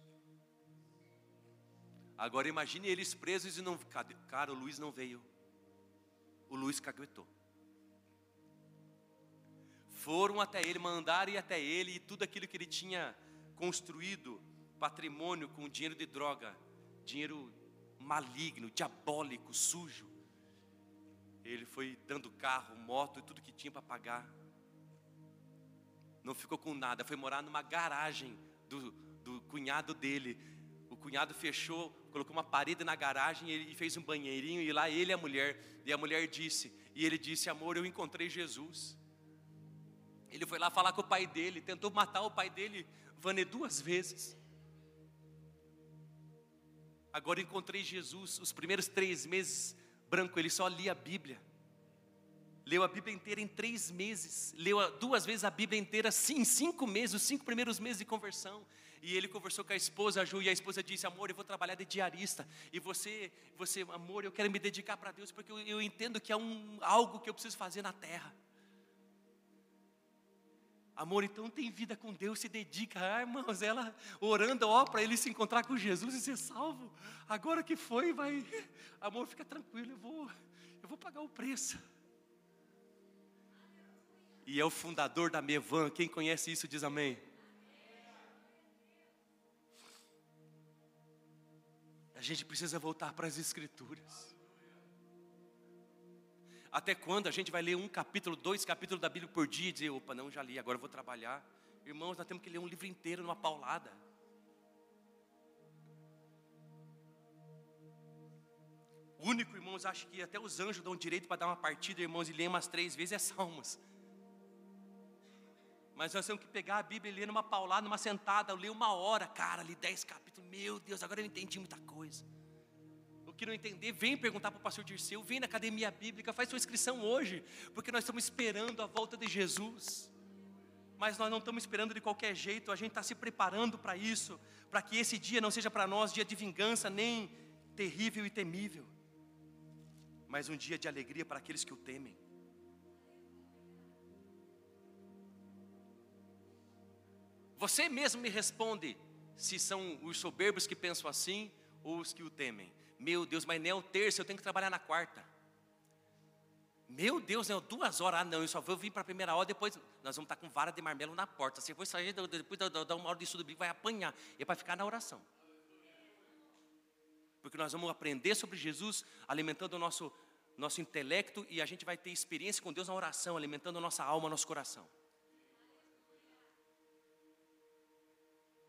Agora imagine eles presos e não. Cara, o Luiz não veio. O Luiz caguetou foram até ele, mandaram ir até ele e tudo aquilo que ele tinha construído, patrimônio com dinheiro de droga, dinheiro maligno, diabólico, sujo. Ele foi dando carro, moto e tudo que tinha para pagar. Não ficou com nada, foi morar numa garagem do, do cunhado dele. O cunhado fechou, colocou uma parede na garagem e fez um banheirinho e lá ele e a mulher. E a mulher disse, e ele disse: Amor, eu encontrei Jesus. Ele foi lá falar com o pai dele, tentou matar o pai dele, Vane, duas vezes. Agora encontrei Jesus, os primeiros três meses, branco, ele só lia a Bíblia. Leu a Bíblia inteira em três meses. Leu duas vezes a Bíblia inteira sim, em cinco meses, os cinco primeiros meses de conversão. E ele conversou com a esposa, a Ju, e a esposa disse: Amor, eu vou trabalhar de diarista. E você, você amor, eu quero me dedicar para Deus, porque eu, eu entendo que é um, algo que eu preciso fazer na terra. Amor, então tem vida com Deus, se dedica. Ah, irmãos, ela orando, ó, para ele se encontrar com Jesus e ser salvo. Agora que foi, vai. Amor, fica tranquilo, eu vou, eu vou pagar o preço. E é o fundador da Mevan, quem conhece isso diz amém. A gente precisa voltar para as Escrituras. Até quando a gente vai ler um capítulo, dois capítulos da Bíblia por dia e dizer, opa, não, já li, agora eu vou trabalhar. Irmãos, nós temos que ler um livro inteiro numa paulada. O único, irmãos, acho que até os anjos dão direito para dar uma partida, irmãos, e ler umas três vezes é Salmos. Mas nós temos que pegar a Bíblia e ler numa paulada, numa sentada, ler uma hora, cara, li dez capítulos, meu Deus, agora eu entendi muita coisa que não entender, vem perguntar para o pastor Dirceu, vem na academia bíblica, faz sua inscrição hoje, porque nós estamos esperando a volta de Jesus. Mas nós não estamos esperando de qualquer jeito, a gente está se preparando para isso, para que esse dia não seja para nós dia de vingança, nem terrível e temível, mas um dia de alegria para aqueles que o temem. Você mesmo me responde se são os soberbos que pensam assim ou os que o temem. Meu Deus, mas nem é o terço, eu tenho que trabalhar na quarta. Meu Deus, é duas horas. Ah, não, eu só vou vir para a primeira hora, depois nós vamos estar com vara de marmelo na porta. Se for sair, depois da uma hora de estudo bíblico, vai apanhar. E é para ficar na oração. Porque nós vamos aprender sobre Jesus, alimentando o nosso, nosso intelecto, e a gente vai ter experiência com Deus na oração, alimentando a nossa alma, nosso coração.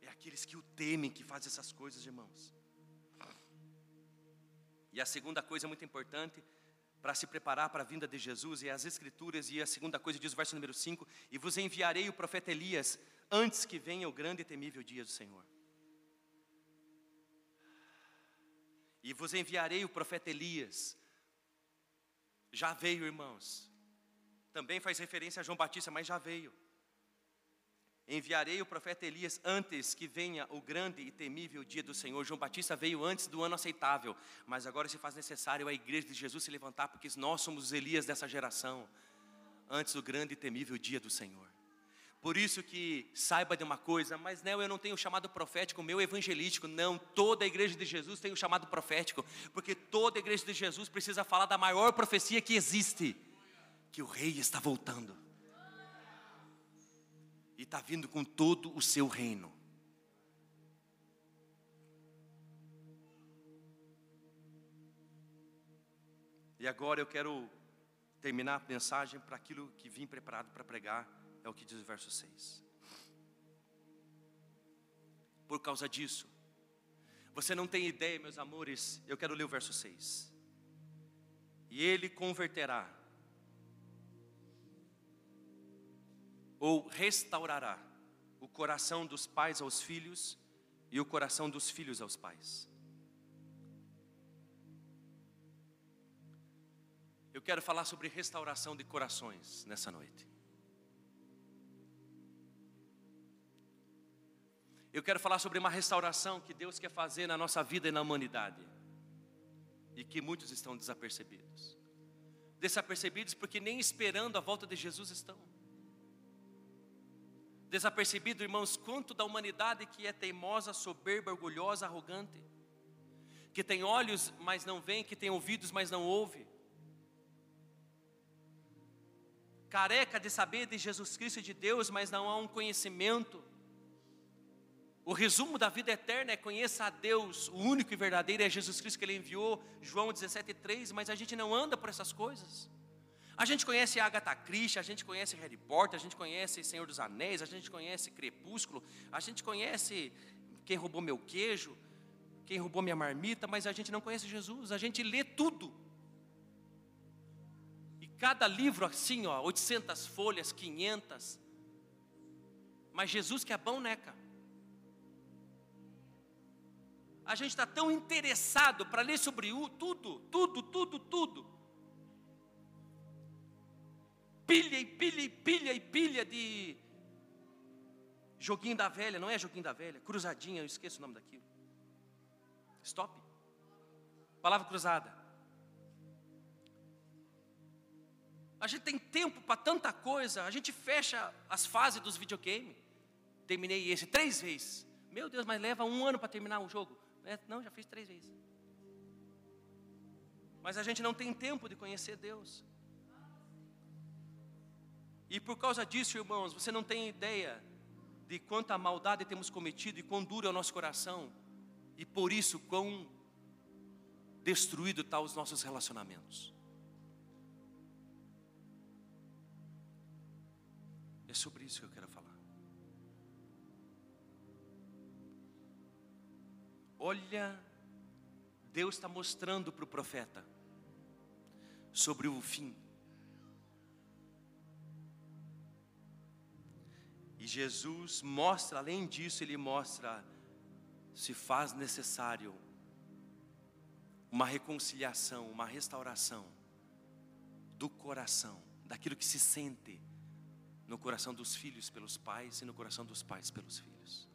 É aqueles que o temem que fazem essas coisas, irmãos. E a segunda coisa muito importante para se preparar para a vinda de Jesus é as Escrituras, e a segunda coisa diz o verso número 5: E vos enviarei o profeta Elias antes que venha o grande e temível dia do Senhor. E vos enviarei o profeta Elias. Já veio, irmãos. Também faz referência a João Batista, mas já veio. Enviarei o profeta Elias antes que venha o grande e temível dia do Senhor. João Batista veio antes do ano aceitável, mas agora se faz necessário a igreja de Jesus se levantar, porque nós somos os Elias dessa geração, antes do grande e temível dia do Senhor. Por isso que saiba de uma coisa, mas não, eu não tenho chamado profético, meu evangelístico, não, toda a igreja de Jesus tem o chamado profético, porque toda a igreja de Jesus precisa falar da maior profecia que existe, que o rei está voltando. E está vindo com todo o seu reino. E agora eu quero terminar a mensagem para aquilo que vim preparado para pregar é o que diz o verso 6. Por causa disso, você não tem ideia, meus amores, eu quero ler o verso 6. E ele converterá, ou restaurará, o coração dos pais aos filhos e o coração dos filhos aos pais. Eu quero falar sobre restauração de corações nessa noite. Eu quero falar sobre uma restauração que Deus quer fazer na nossa vida e na humanidade. E que muitos estão desapercebidos. Desapercebidos porque nem esperando a volta de Jesus estão. Desapercebido, irmãos, quanto da humanidade que é teimosa, soberba, orgulhosa, arrogante. Que tem olhos, mas não vê, que tem ouvidos, mas não ouve. Careca de saber de Jesus Cristo e de Deus, mas não há um conhecimento o resumo da vida eterna é conheça a Deus, o único e verdadeiro é Jesus Cristo que Ele enviou, João 17,3, mas a gente não anda por essas coisas. A gente conhece Agatha Christie, a gente conhece Harry Potter, a gente conhece Senhor dos Anéis, a gente conhece Crepúsculo, a gente conhece quem roubou meu queijo, quem roubou minha marmita, mas a gente não conhece Jesus, a gente lê tudo. E cada livro assim, ó, 800 folhas, 500. Mas Jesus que é bom, né, cara? a gente está tão interessado para ler sobre o, tudo, tudo, tudo, tudo. Pilha e pilha e pilha e pilha de joguinho da velha, não é joguinho da velha, cruzadinha, eu esqueço o nome daquilo. Stop. Palavra cruzada. A gente tem tempo para tanta coisa, a gente fecha as fases dos videogames. Terminei esse três vezes. Meu Deus, mas leva um ano para terminar um jogo. É, não, já fiz três vezes. Mas a gente não tem tempo de conhecer Deus. E por causa disso, irmãos, você não tem ideia de quanta maldade temos cometido e quão duro é o nosso coração. E por isso, quão destruído estão tá os nossos relacionamentos. É sobre isso que eu quero falar. Olha, Deus está mostrando para o profeta sobre o fim. E Jesus mostra, além disso, ele mostra se faz necessário uma reconciliação, uma restauração do coração, daquilo que se sente no coração dos filhos pelos pais e no coração dos pais pelos filhos.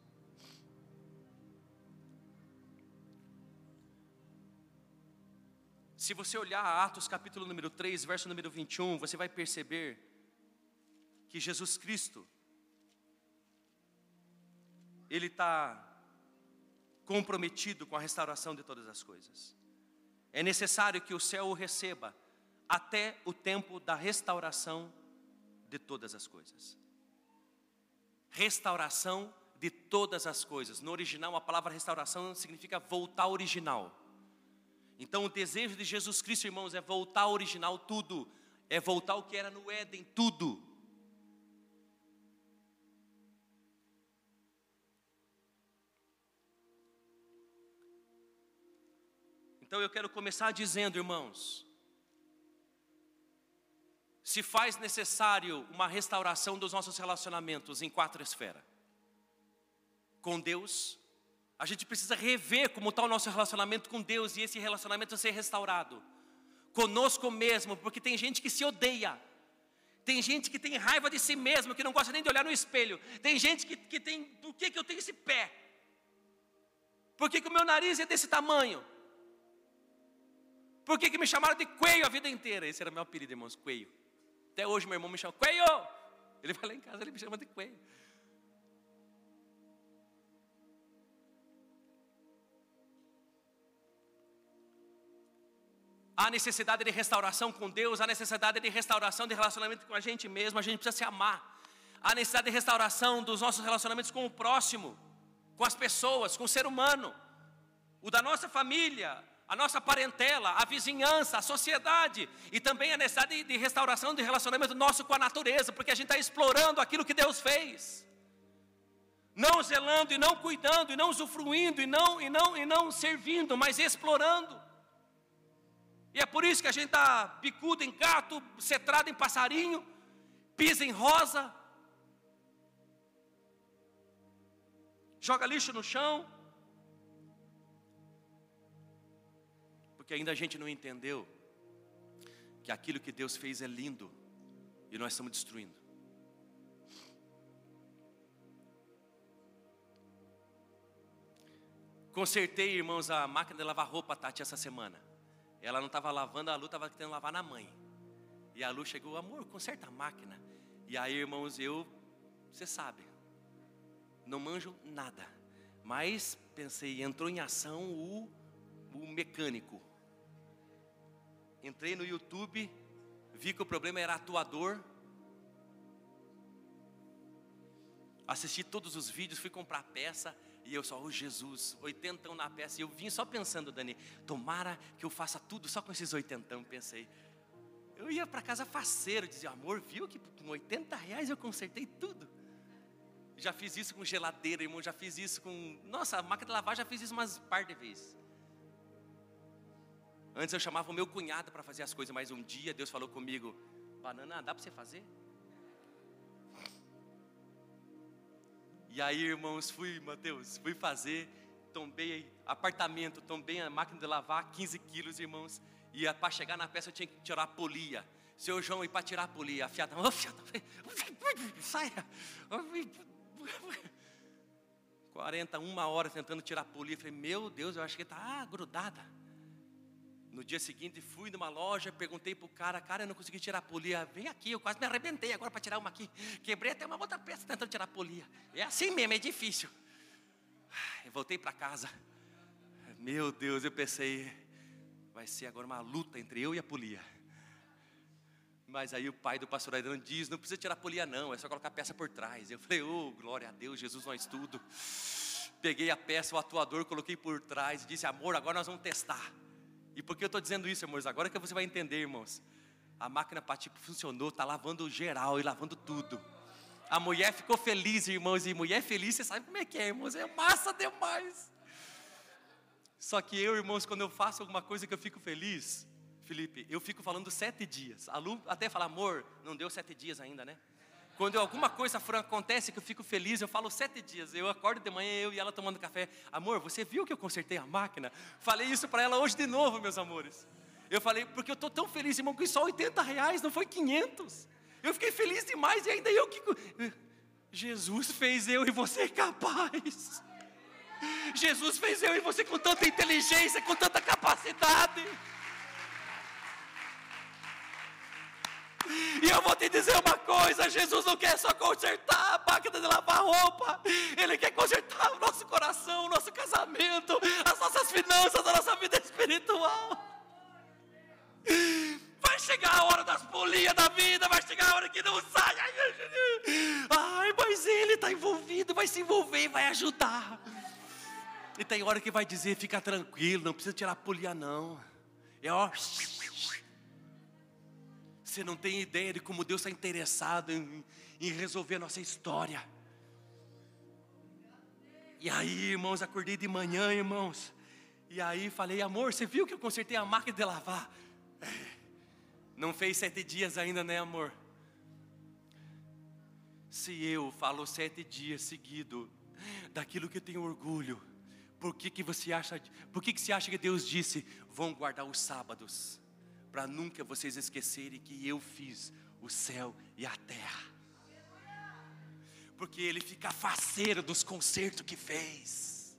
Se você olhar Atos capítulo número 3, verso número 21, você vai perceber que Jesus Cristo, Ele está comprometido com a restauração de todas as coisas. É necessário que o céu o receba até o tempo da restauração de todas as coisas. Restauração de todas as coisas. No original, a palavra restauração significa voltar ao original. Então, o desejo de Jesus Cristo, irmãos, é voltar ao original tudo, é voltar ao que era no Éden, tudo. Então, eu quero começar dizendo, irmãos, se faz necessário uma restauração dos nossos relacionamentos em quatro esferas: com Deus, a gente precisa rever como está o nosso relacionamento com Deus e esse relacionamento ser restaurado. Conosco mesmo, porque tem gente que se odeia. Tem gente que tem raiva de si mesmo, que não gosta nem de olhar no espelho. Tem gente que, que tem, por que, que eu tenho esse pé? Por que, que o meu nariz é desse tamanho? Por que, que me chamaram de Coelho a vida inteira? Esse era meu apelido, irmãos, Coelho. Até hoje meu irmão me chama Coelho. Ele vai lá em casa, ele me chama de Coelho. Há necessidade de restauração com Deus, há necessidade de restauração de relacionamento com a gente mesmo, a gente precisa se amar. Há necessidade de restauração dos nossos relacionamentos com o próximo, com as pessoas, com o ser humano, o da nossa família, a nossa parentela, a vizinhança, a sociedade, e também a necessidade de restauração de relacionamento nosso com a natureza, porque a gente está explorando aquilo que Deus fez, não zelando e não cuidando e não usufruindo e não e não e não servindo, mas explorando. E é por isso que a gente está picudo em gato, cetrado em passarinho, pisa em rosa, joga lixo no chão, porque ainda a gente não entendeu que aquilo que Deus fez é lindo e nós estamos destruindo. Consertei, irmãos, a máquina de lavar roupa, Tati, essa semana. Ela não estava lavando, a Lu estava querendo lavar na mãe. E a Lu chegou, amor, conserta a máquina. E aí, irmãos, eu, você sabe, não manjo nada. Mas pensei, entrou em ação o, o mecânico. Entrei no YouTube, vi que o problema era atuador. Assisti todos os vídeos, fui comprar peça. E eu só, oh Jesus, oitentão na peça. E eu vim só pensando, Dani, tomara que eu faça tudo só com esses oitentão, pensei. Eu ia para casa faceiro, dizia, amor, viu que com 80 reais eu consertei tudo. Já fiz isso com geladeira, irmão, já fiz isso com. Nossa, a máquina de lavar já fiz isso umas par de vezes. Antes eu chamava o meu cunhado para fazer as coisas, mas um dia Deus falou comigo: Banana, dá para você fazer? E aí, irmãos, fui, Mateus, fui fazer, tombei apartamento, tombei a máquina de lavar, 15 quilos, irmãos. E para chegar na peça eu tinha que tirar a polia. Seu João, e para tirar a polia, a fiada, oh, fiada, saia. 41 horas tentando tirar a polia. Falei, meu Deus, eu acho que está grudada. No dia seguinte fui numa loja, perguntei para o cara, cara, eu não consegui tirar a polia. Vem aqui, eu quase me arrebentei agora para tirar uma aqui. Quebrei até uma outra peça tentando tirar a polia. É assim mesmo, é difícil. Eu voltei para casa. Meu Deus, eu pensei, vai ser agora uma luta entre eu e a polia. Mas aí o pai do pastor Aidano diz: não precisa tirar a polia, não, é só colocar a peça por trás. Eu falei: oh, glória a Deus, Jesus nós tudo. Peguei a peça, o atuador, coloquei por trás e disse: amor, agora nós vamos testar. E por que eu estou dizendo isso, irmãos? Agora que você vai entender, irmãos. A máquina tipo funcionou, está lavando geral e lavando tudo. A mulher ficou feliz, irmãos, e mulher feliz, você sabe como é que é, irmãos, é massa demais. Só que eu, irmãos, quando eu faço alguma coisa que eu fico feliz, Felipe, eu fico falando sete dias. A Lu até fala, amor, não deu sete dias ainda, né? Quando alguma coisa acontece que eu fico feliz, eu falo sete dias. Eu acordo de manhã, eu e ela tomando café. Amor, você viu que eu consertei a máquina? Falei isso para ela hoje de novo, meus amores. Eu falei, porque eu estou tão feliz, irmão, que só 80 reais, não foi 500. Eu fiquei feliz demais e ainda eu que. Jesus fez eu e você capaz. Jesus fez eu e você com tanta inteligência, com tanta capacidade. E eu vou te dizer uma coisa: Jesus não quer só consertar a máquina de lavar roupa, Ele quer consertar o nosso coração, o nosso casamento, as nossas finanças, a nossa vida espiritual. Vai chegar a hora das polias da vida, vai chegar a hora que não sai. Ai, mas Ele está envolvido, vai se envolver, vai ajudar. E tem hora que vai dizer: fica tranquilo, não precisa tirar a polia, não. É ó. Você não tem ideia de como Deus está interessado em, em resolver a nossa história. E aí, irmãos, acordei de manhã, irmãos. E aí falei, amor, você viu que eu consertei a máquina de lavar? É, não fez sete dias ainda, né, amor? Se eu falo sete dias seguido daquilo que eu tenho orgulho, por que, que você acha? Por que, que você acha que Deus disse, vão guardar os sábados? Para nunca vocês esquecerem que eu fiz o céu e a terra. Porque ele fica faceiro dos concertos que fez.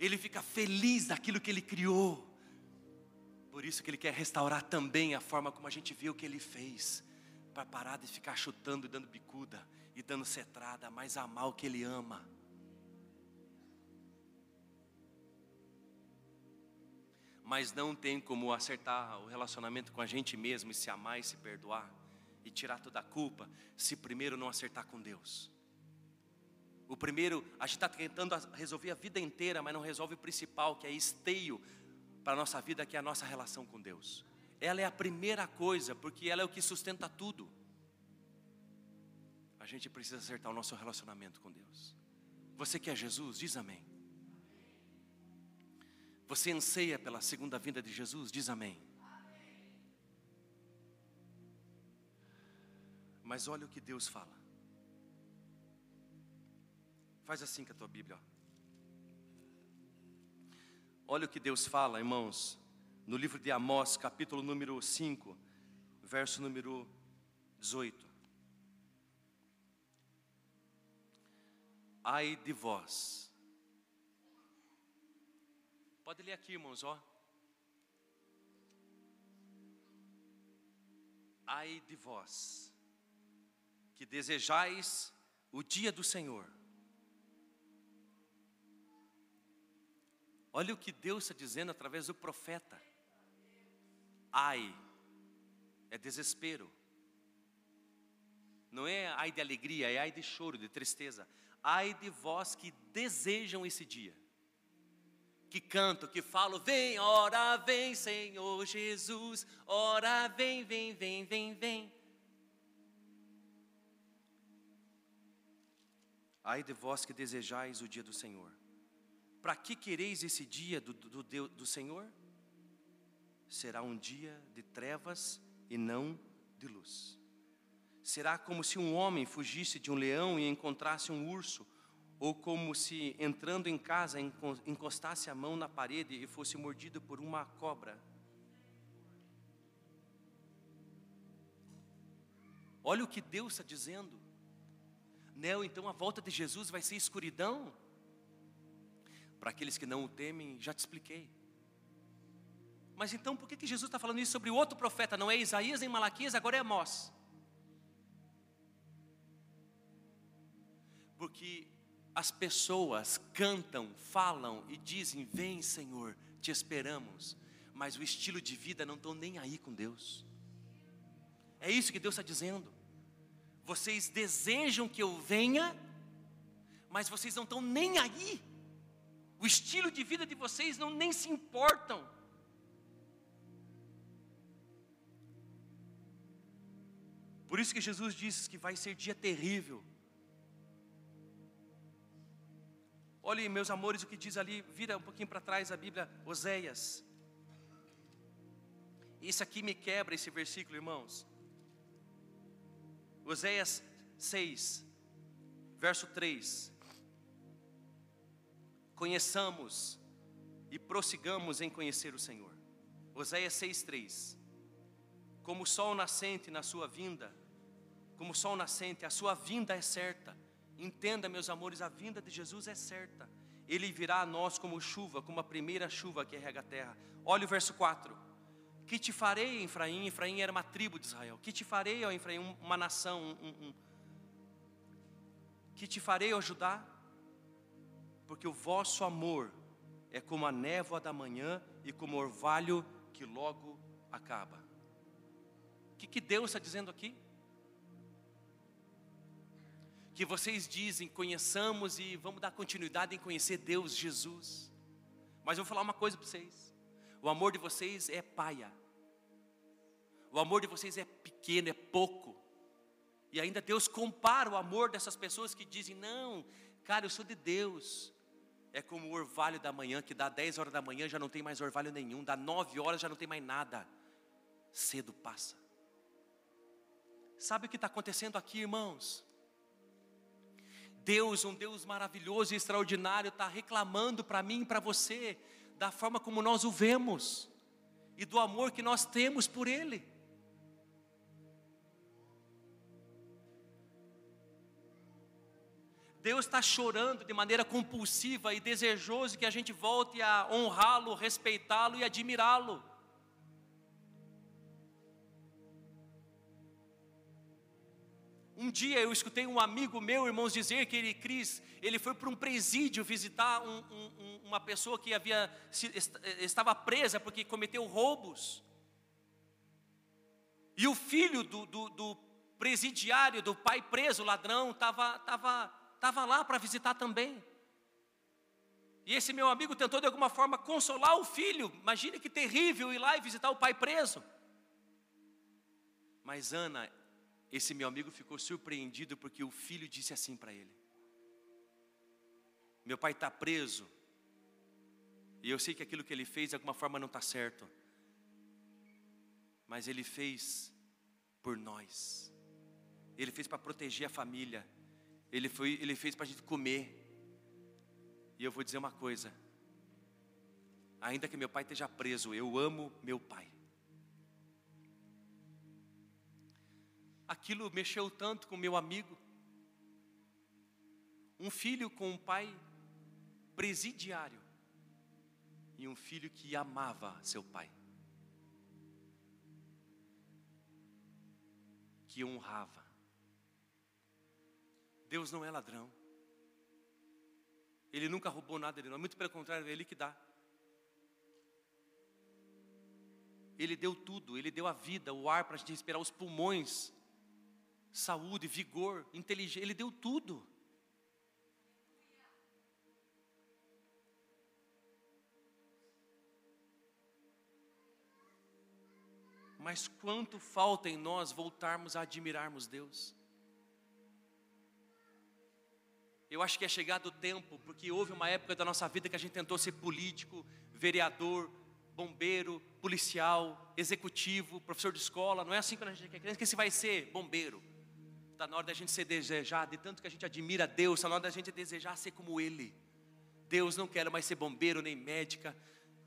Ele fica feliz daquilo que ele criou. Por isso que ele quer restaurar também a forma como a gente viu que ele fez. Para parar de ficar chutando e dando bicuda e dando cetrada, mas amar o que ele ama. Mas não tem como acertar o relacionamento com a gente mesmo e se amar e se perdoar e tirar toda a culpa, se primeiro não acertar com Deus. O primeiro, a gente está tentando resolver a vida inteira, mas não resolve o principal, que é esteio para a nossa vida, que é a nossa relação com Deus. Ela é a primeira coisa, porque ela é o que sustenta tudo. A gente precisa acertar o nosso relacionamento com Deus. Você quer Jesus? Diz amém. Você anseia pela segunda vinda de Jesus? Diz amém. Mas olha o que Deus fala. Faz assim com a tua Bíblia. Ó. Olha o que Deus fala, irmãos, no livro de Amós, capítulo número 5, verso número 18. Ai de vós. Pode ler aqui, irmãos, ó. Ai de vós, que desejais o dia do Senhor Olha o que Deus está dizendo através do profeta. Ai, é desespero. Não é ai de alegria, é ai de choro, de tristeza. Ai de vós que desejam esse dia. Que cantam, que falam, vem, ora vem, Senhor Jesus, ora vem, vem, vem, vem, vem. Ai de vós que desejais o dia do Senhor. Para que quereis esse dia do, do, do, do Senhor? Será um dia de trevas e não de luz. Será como se um homem fugisse de um leão e encontrasse um urso, ou como se entrando em casa encostasse a mão na parede e fosse mordido por uma cobra. Olha o que Deus está dizendo. Neo, então a volta de Jesus vai ser escuridão? Para aqueles que não o temem, já te expliquei. Mas então por que, que Jesus está falando isso sobre outro profeta? Não é Isaías nem Malaquias, agora é Amós. Porque as pessoas cantam, falam e dizem: Vem, Senhor, te esperamos. Mas o estilo de vida não estão nem aí com Deus. É isso que Deus está dizendo. Vocês desejam que eu venha, mas vocês não estão nem aí o estilo de vida de vocês não nem se importam. Por isso que Jesus diz que vai ser dia terrível. Meus amores, o que diz ali, vira um pouquinho para trás a Bíblia, Oséias. Isso aqui me quebra esse versículo, irmãos. Oséias 6, verso 3 conheçamos e prossigamos em conhecer o Senhor. Oséias 6,3: Como o sol nascente na sua vinda, como o sol nascente, a sua vinda é certa. Entenda, meus amores, a vinda de Jesus é certa. Ele virá a nós como chuva, como a primeira chuva que rega a terra. Olha o verso 4. Que te farei, Efraim? Efraim era uma tribo de Israel. Que te farei, ó Efraim, uma nação? Um, um, que te farei, ó Judá? porque o vosso amor é como a névoa da manhã e como orvalho que logo acaba. O que, que Deus está dizendo aqui? Que vocês dizem, conheçamos e vamos dar continuidade em conhecer Deus, Jesus. Mas eu vou falar uma coisa para vocês: o amor de vocês é paia, o amor de vocês é pequeno, é pouco. E ainda Deus compara o amor dessas pessoas que dizem: não, cara, eu sou de Deus, é como o orvalho da manhã, que dá 10 horas da manhã já não tem mais orvalho nenhum, dá 9 horas já não tem mais nada. Cedo passa. Sabe o que está acontecendo aqui, irmãos? Deus, um Deus maravilhoso e extraordinário, está reclamando para mim e para você da forma como nós o vemos e do amor que nós temos por Ele. Deus está chorando de maneira compulsiva e desejoso que a gente volte a honrá-lo, respeitá-lo e admirá-lo. Um dia eu escutei um amigo meu, irmãos, dizer que ele, Cris, ele foi para um presídio visitar um, um, uma pessoa que havia estava presa porque cometeu roubos. E o filho do, do, do presidiário, do pai preso, ladrão, estava tava, tava lá para visitar também. E esse meu amigo tentou de alguma forma consolar o filho. Imagine que terrível ir lá e visitar o pai preso. Mas Ana, esse meu amigo ficou surpreendido porque o filho disse assim para ele: Meu pai está preso, e eu sei que aquilo que ele fez de alguma forma não está certo, mas ele fez por nós, ele fez para proteger a família, ele, foi, ele fez para a gente comer. E eu vou dizer uma coisa: ainda que meu pai esteja preso, eu amo meu pai. Aquilo mexeu tanto com meu amigo. Um filho com um pai presidiário e um filho que amava seu pai, que honrava. Deus não é ladrão. Ele nunca roubou nada de nós, muito pelo contrário, é Ele que dá. Ele deu tudo, Ele deu a vida, o ar para a gente respirar, os pulmões saúde, vigor, inteligência, Ele deu tudo. Mas quanto falta em nós voltarmos a admirarmos Deus? Eu acho que é chegado o tempo, porque houve uma época da nossa vida que a gente tentou ser político, vereador, bombeiro, policial, executivo, professor de escola. Não é assim quando a gente é criança que vai ser bombeiro. Está na hora da gente ser desejado, de tanto que a gente admira Deus, está na hora da gente desejar ser como Ele. Deus, não quero mais ser bombeiro nem médica,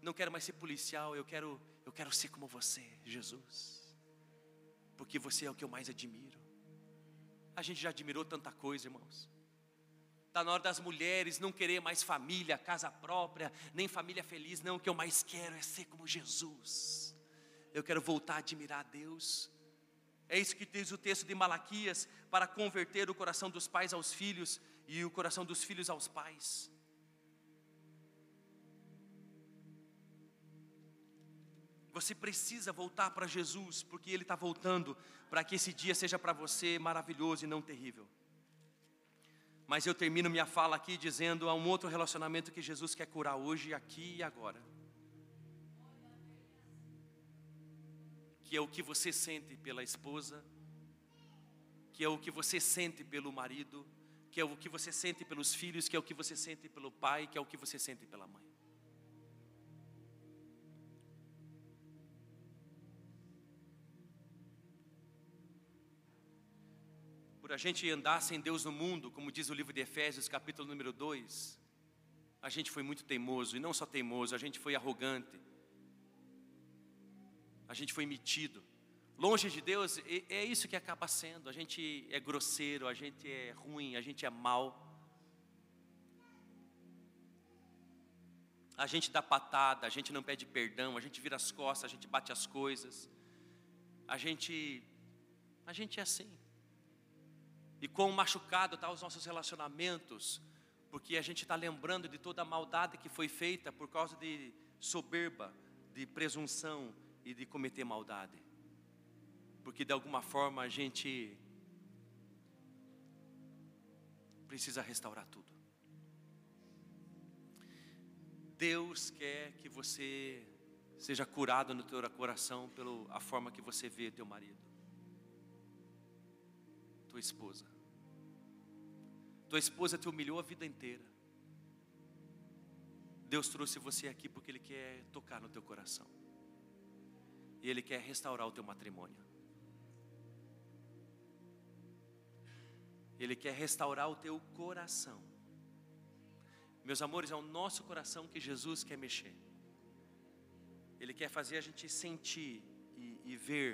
não quero mais ser policial, eu quero, eu quero ser como você, Jesus. Porque você é o que eu mais admiro. A gente já admirou tanta coisa, irmãos. Está na hora das mulheres não querer mais família, casa própria, nem família feliz, não. O que eu mais quero é ser como Jesus. Eu quero voltar a admirar a Deus. É isso que diz o texto de Malaquias, para converter o coração dos pais aos filhos e o coração dos filhos aos pais. Você precisa voltar para Jesus, porque Ele está voltando para que esse dia seja para você maravilhoso e não terrível. Mas eu termino minha fala aqui dizendo a um outro relacionamento que Jesus quer curar hoje, aqui e agora. Que é o que você sente pela esposa, que é o que você sente pelo marido, que é o que você sente pelos filhos, que é o que você sente pelo pai, que é o que você sente pela mãe. Por a gente andar sem Deus no mundo, como diz o livro de Efésios, capítulo número 2, a gente foi muito teimoso, e não só teimoso, a gente foi arrogante, a gente foi metido. Longe de Deus, é isso que acaba sendo. A gente é grosseiro, a gente é ruim, a gente é mal. A gente dá patada, a gente não pede perdão, a gente vira as costas, a gente bate as coisas. A gente a gente é assim. E quão machucado tá os nossos relacionamentos, porque a gente está lembrando de toda a maldade que foi feita por causa de soberba, de presunção, e de cometer maldade. Porque de alguma forma a gente precisa restaurar tudo. Deus quer que você seja curado no teu coração pela forma que você vê teu marido, tua esposa. Tua esposa te humilhou a vida inteira. Deus trouxe você aqui porque Ele quer tocar no teu coração e Ele quer restaurar o teu matrimônio. Ele quer restaurar o teu coração. Meus amores, é o nosso coração que Jesus quer mexer. Ele quer fazer a gente sentir e, e ver.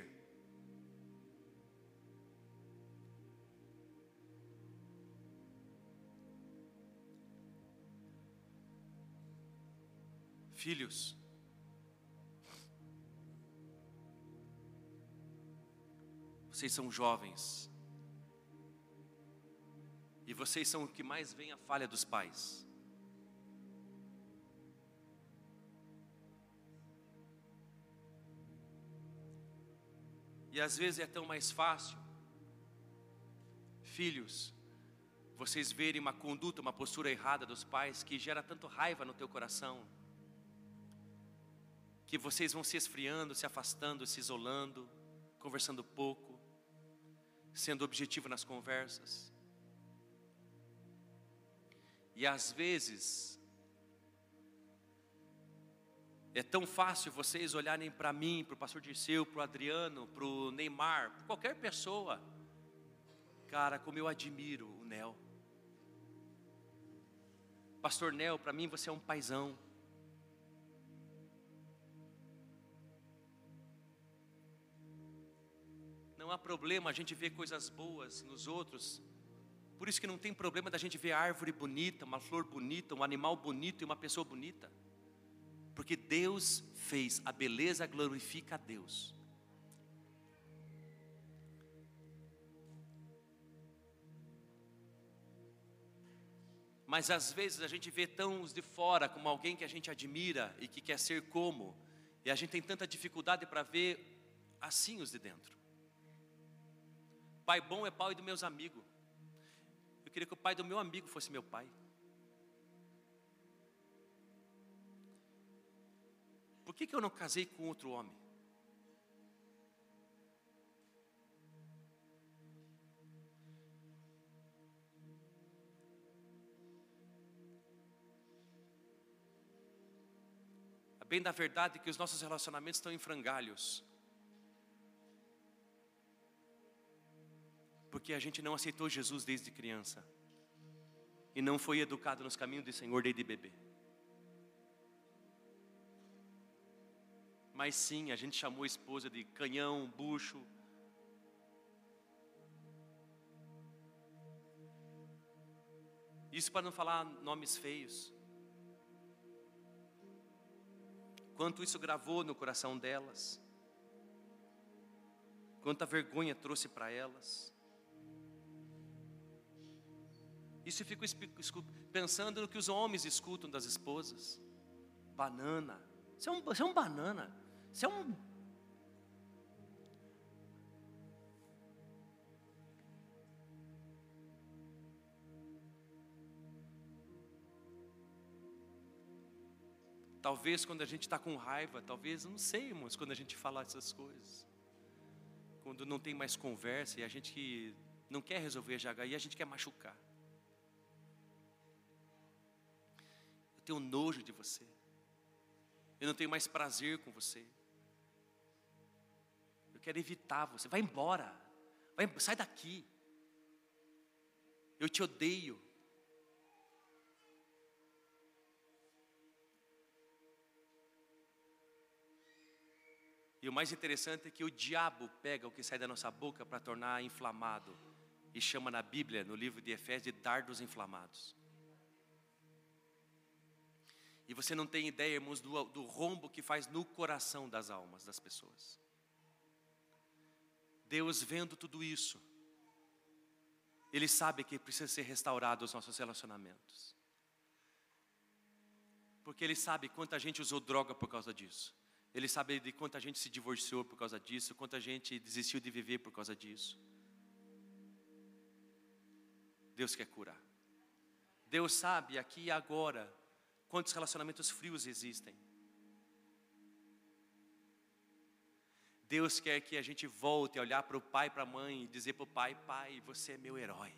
Filhos, vocês são jovens, e vocês são o que mais vem a falha dos pais. E às vezes é tão mais fácil, filhos, vocês verem uma conduta, uma postura errada dos pais que gera tanto raiva no teu coração, que vocês vão se esfriando, se afastando, se isolando, conversando pouco, sendo objetivo nas conversas. E às vezes é tão fácil vocês olharem para mim, para o pastor Dirceu, para o Adriano, para o Neymar, para qualquer pessoa. Cara, como eu admiro o Nel. Pastor Nel, para mim você é um paizão. Há problema a gente ver coisas boas nos outros. Por isso que não tem problema da gente ver árvore bonita, uma flor bonita, um animal bonito e uma pessoa bonita. Porque Deus fez, a beleza glorifica a Deus. Mas às vezes a gente vê tão os de fora como alguém que a gente admira e que quer ser como, e a gente tem tanta dificuldade para ver assim os de dentro. Pai bom é pai dos meus amigos. Eu queria que o pai do meu amigo fosse meu pai. Por que, que eu não casei com outro homem? Bem da verdade é que os nossos relacionamentos estão em frangalhos. Porque a gente não aceitou Jesus desde criança. E não foi educado nos caminhos do Senhor desde bebê. Mas sim, a gente chamou a esposa de canhão, bucho. Isso para não falar nomes feios. Quanto isso gravou no coração delas. Quanta vergonha trouxe para elas. Isso eu fico pensando no que os homens escutam das esposas. Banana. Você é um, você é um banana. Isso é um. Talvez quando a gente está com raiva, talvez, não sei, irmãos, quando a gente fala essas coisas. Quando não tem mais conversa e a gente não quer resolver já, e a gente quer machucar. Eu tenho nojo de você. Eu não tenho mais prazer com você quero evitar você. Vai embora. Vai, sai daqui. Eu te odeio. E o mais interessante é que o diabo pega o que sai da nossa boca para tornar inflamado. E chama na Bíblia, no livro de Efésios, de dardos inflamados. E você não tem ideia, irmãos, do, do rombo que faz no coração das almas das pessoas. Deus vendo tudo isso, Ele sabe que precisa ser restaurado os nossos relacionamentos. Porque Ele sabe quanta gente usou droga por causa disso. Ele sabe de quanta gente se divorciou por causa disso, quanta gente desistiu de viver por causa disso. Deus quer curar. Deus sabe aqui e agora quantos relacionamentos frios existem. Deus quer que a gente volte a olhar para o pai para a mãe e dizer para o pai: Pai, você é meu herói.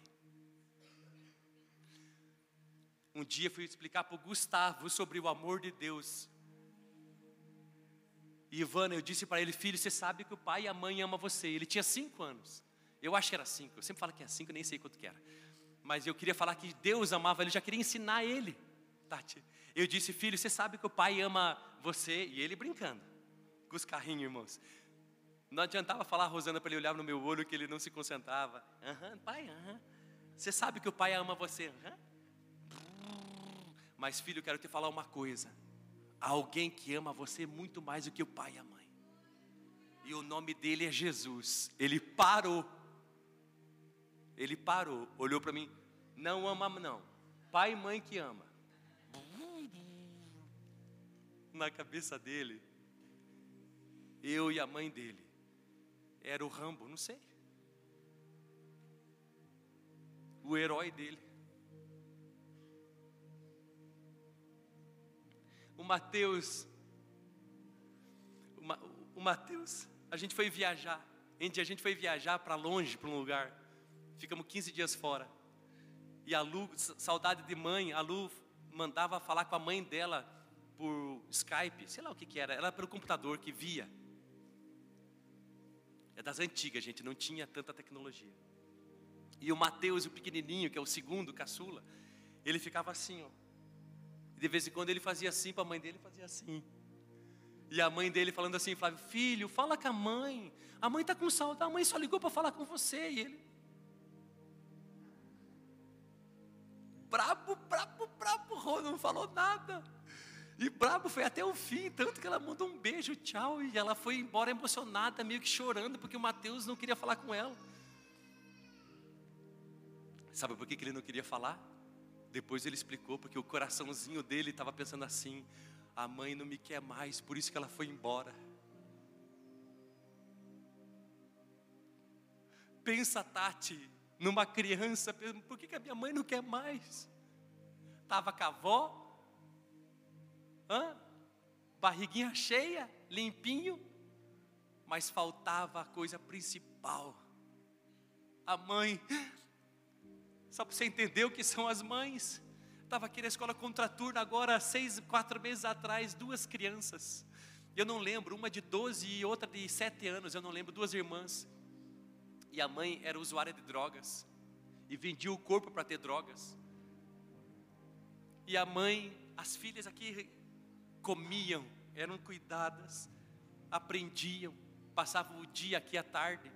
Um dia fui explicar para o Gustavo sobre o amor de Deus. E Ivana, eu disse para ele: Filho, você sabe que o pai e a mãe amam você. Ele tinha cinco anos. Eu acho que era cinco. Eu sempre falo que é cinco, nem sei quanto que era. Mas eu queria falar que Deus amava ele, já queria ensinar ele. Eu disse, filho, você sabe que o pai ama você? E ele brincando. Com os carrinhos, irmãos. Não adiantava falar a Rosana para ele olhar no meu olho que ele não se concentrava. Aham, pai, aham. Você sabe que o pai ama você. Aham. Mas filho, eu quero te falar uma coisa. alguém que ama você muito mais do que o pai e a mãe. E o nome dele é Jesus. Ele parou. Ele parou, olhou para mim. Não ama, não. Pai e mãe que ama. Na cabeça dele, eu e a mãe dele. Era o Rambo, não sei. O herói dele. O Mateus. O, Mateus, a gente foi viajar. A gente foi viajar para longe, para um lugar. Ficamos 15 dias fora. E a Lu, saudade de mãe, a Lu mandava falar com a mãe dela por Skype, sei lá o que, que era, era pelo computador que via. É das antigas, gente, não tinha tanta tecnologia. E o Mateus, o pequenininho, que é o segundo, caçula, ele ficava assim, ó. De vez em quando ele fazia assim para a mãe dele, fazia assim. E a mãe dele falando assim, Flávio, filho, fala com a mãe. A mãe está com saudade, a mãe só ligou para falar com você. E ele. Brabo, brabo, brabo, não falou nada. E brabo foi até o fim, tanto que ela mandou um beijo, tchau, e ela foi embora emocionada, meio que chorando, porque o Mateus não queria falar com ela. Sabe por que, ele não queria falar? Depois ele explicou, porque o coraçãozinho dele estava pensando assim: a mãe não me quer mais, por isso que ela foi embora. Pensa, Tati, numa criança, por que, que a minha mãe não quer mais? Estava com a avó, Hã? Barriguinha cheia, limpinho, mas faltava a coisa principal. A mãe. Só para você entender o que são as mães. Estava aqui na escola contraturno agora, seis, quatro meses atrás, duas crianças. Eu não lembro, uma de 12 e outra de 7 anos, eu não lembro, duas irmãs. E a mãe era usuária de drogas. E vendia o corpo para ter drogas. E a mãe, as filhas aqui comiam, eram cuidadas, aprendiam, passavam o dia aqui à tarde,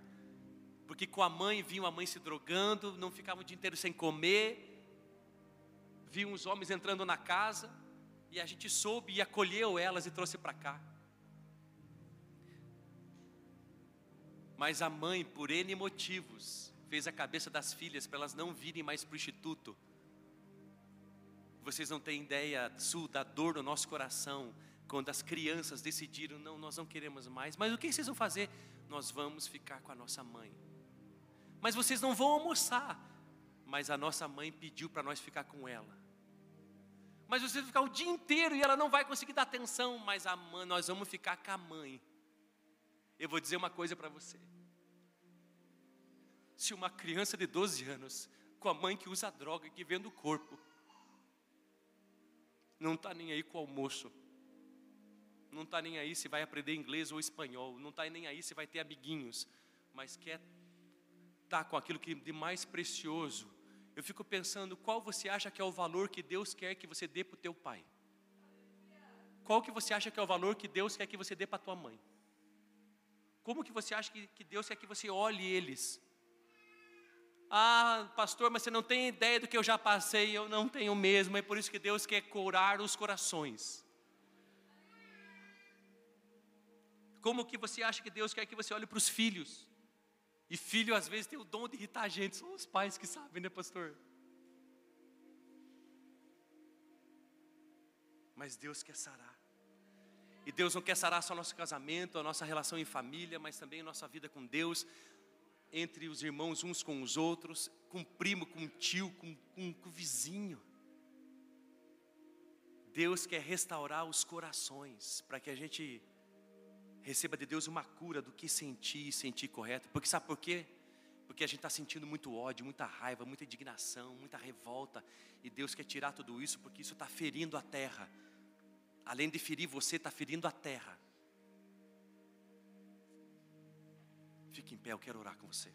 porque com a mãe viam a mãe se drogando, não ficavam o dia inteiro sem comer, viam os homens entrando na casa, e a gente soube e acolheu elas e trouxe para cá. Mas a mãe, por N motivos, fez a cabeça das filhas para elas não virem mais para o instituto, vocês não têm ideia da dor no nosso coração quando as crianças decidiram não, nós não queremos mais. Mas o que vocês vão fazer? Nós vamos ficar com a nossa mãe. Mas vocês não vão almoçar. Mas a nossa mãe pediu para nós ficar com ela. Mas vocês vão ficar o dia inteiro e ela não vai conseguir dar atenção. Mas a mãe, nós vamos ficar com a mãe. Eu vou dizer uma coisa para você. Se uma criança de 12 anos, com a mãe que usa droga e que vende o corpo, não está nem aí com o almoço, não está nem aí se vai aprender inglês ou espanhol, não está nem aí se vai ter amiguinhos, mas quer estar tá com aquilo que de mais precioso. Eu fico pensando, qual você acha que é o valor que Deus quer que você dê para o teu pai? Qual que você acha que é o valor que Deus quer que você dê para a tua mãe? Como que você acha que, que Deus quer que você olhe eles? Ah, pastor, mas você não tem ideia do que eu já passei, eu não tenho mesmo, é por isso que Deus quer curar os corações. Como que você acha que Deus quer que você olhe para os filhos? E filho às vezes tem o dom de irritar a gente, são os pais que sabem, né, pastor? Mas Deus quer sarar. E Deus não quer sarar só nosso casamento, a nossa relação em família, mas também a nossa vida com Deus, entre os irmãos uns com os outros, com primo, com tio, com, com, com vizinho. Deus quer restaurar os corações, para que a gente receba de Deus uma cura do que sentir e sentir correto. Porque sabe por quê? Porque a gente está sentindo muito ódio, muita raiva, muita indignação, muita revolta. E Deus quer tirar tudo isso, porque isso está ferindo a terra. Além de ferir você, está ferindo a terra. Fique em pé, eu quero orar com você.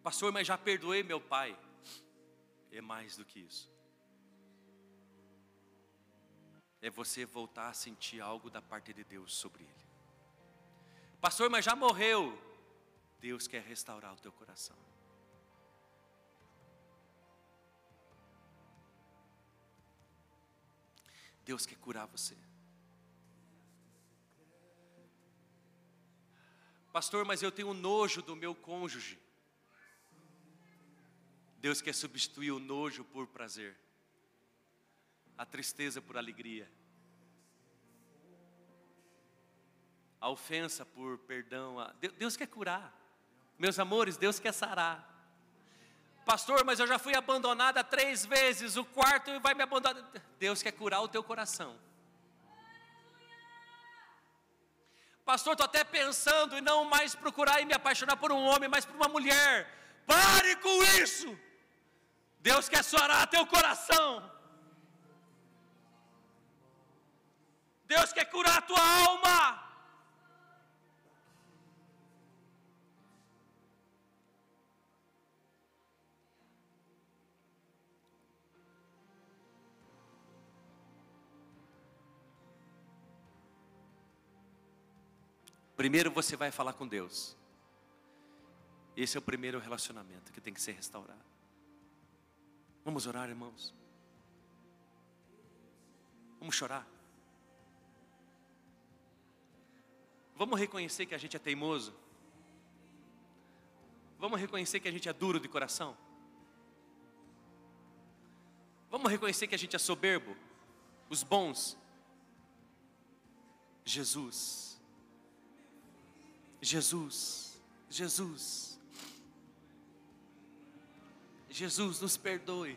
Pastor, mas já perdoei meu pai. É mais do que isso. É você voltar a sentir algo da parte de Deus sobre ele. Pastor, mas já morreu. Deus quer restaurar o teu coração. Deus quer curar você. Pastor, mas eu tenho nojo do meu cônjuge. Deus quer substituir o nojo por prazer, a tristeza por alegria, a ofensa por perdão. Deus quer curar. Meus amores, Deus quer sarar. Pastor, mas eu já fui abandonada três vezes, o quarto vai me abandonar. Deus quer curar o teu coração. Pastor, estou até pensando em não mais procurar e me apaixonar por um homem, mas por uma mulher. Pare com isso. Deus quer sarar teu coração. Deus quer curar a tua alma. Primeiro você vai falar com Deus. Esse é o primeiro relacionamento que tem que ser restaurado. Vamos orar, irmãos. Vamos chorar. Vamos reconhecer que a gente é teimoso. Vamos reconhecer que a gente é duro de coração. Vamos reconhecer que a gente é soberbo. Os bons. Jesus Jesus, Jesus, Jesus, nos perdoe.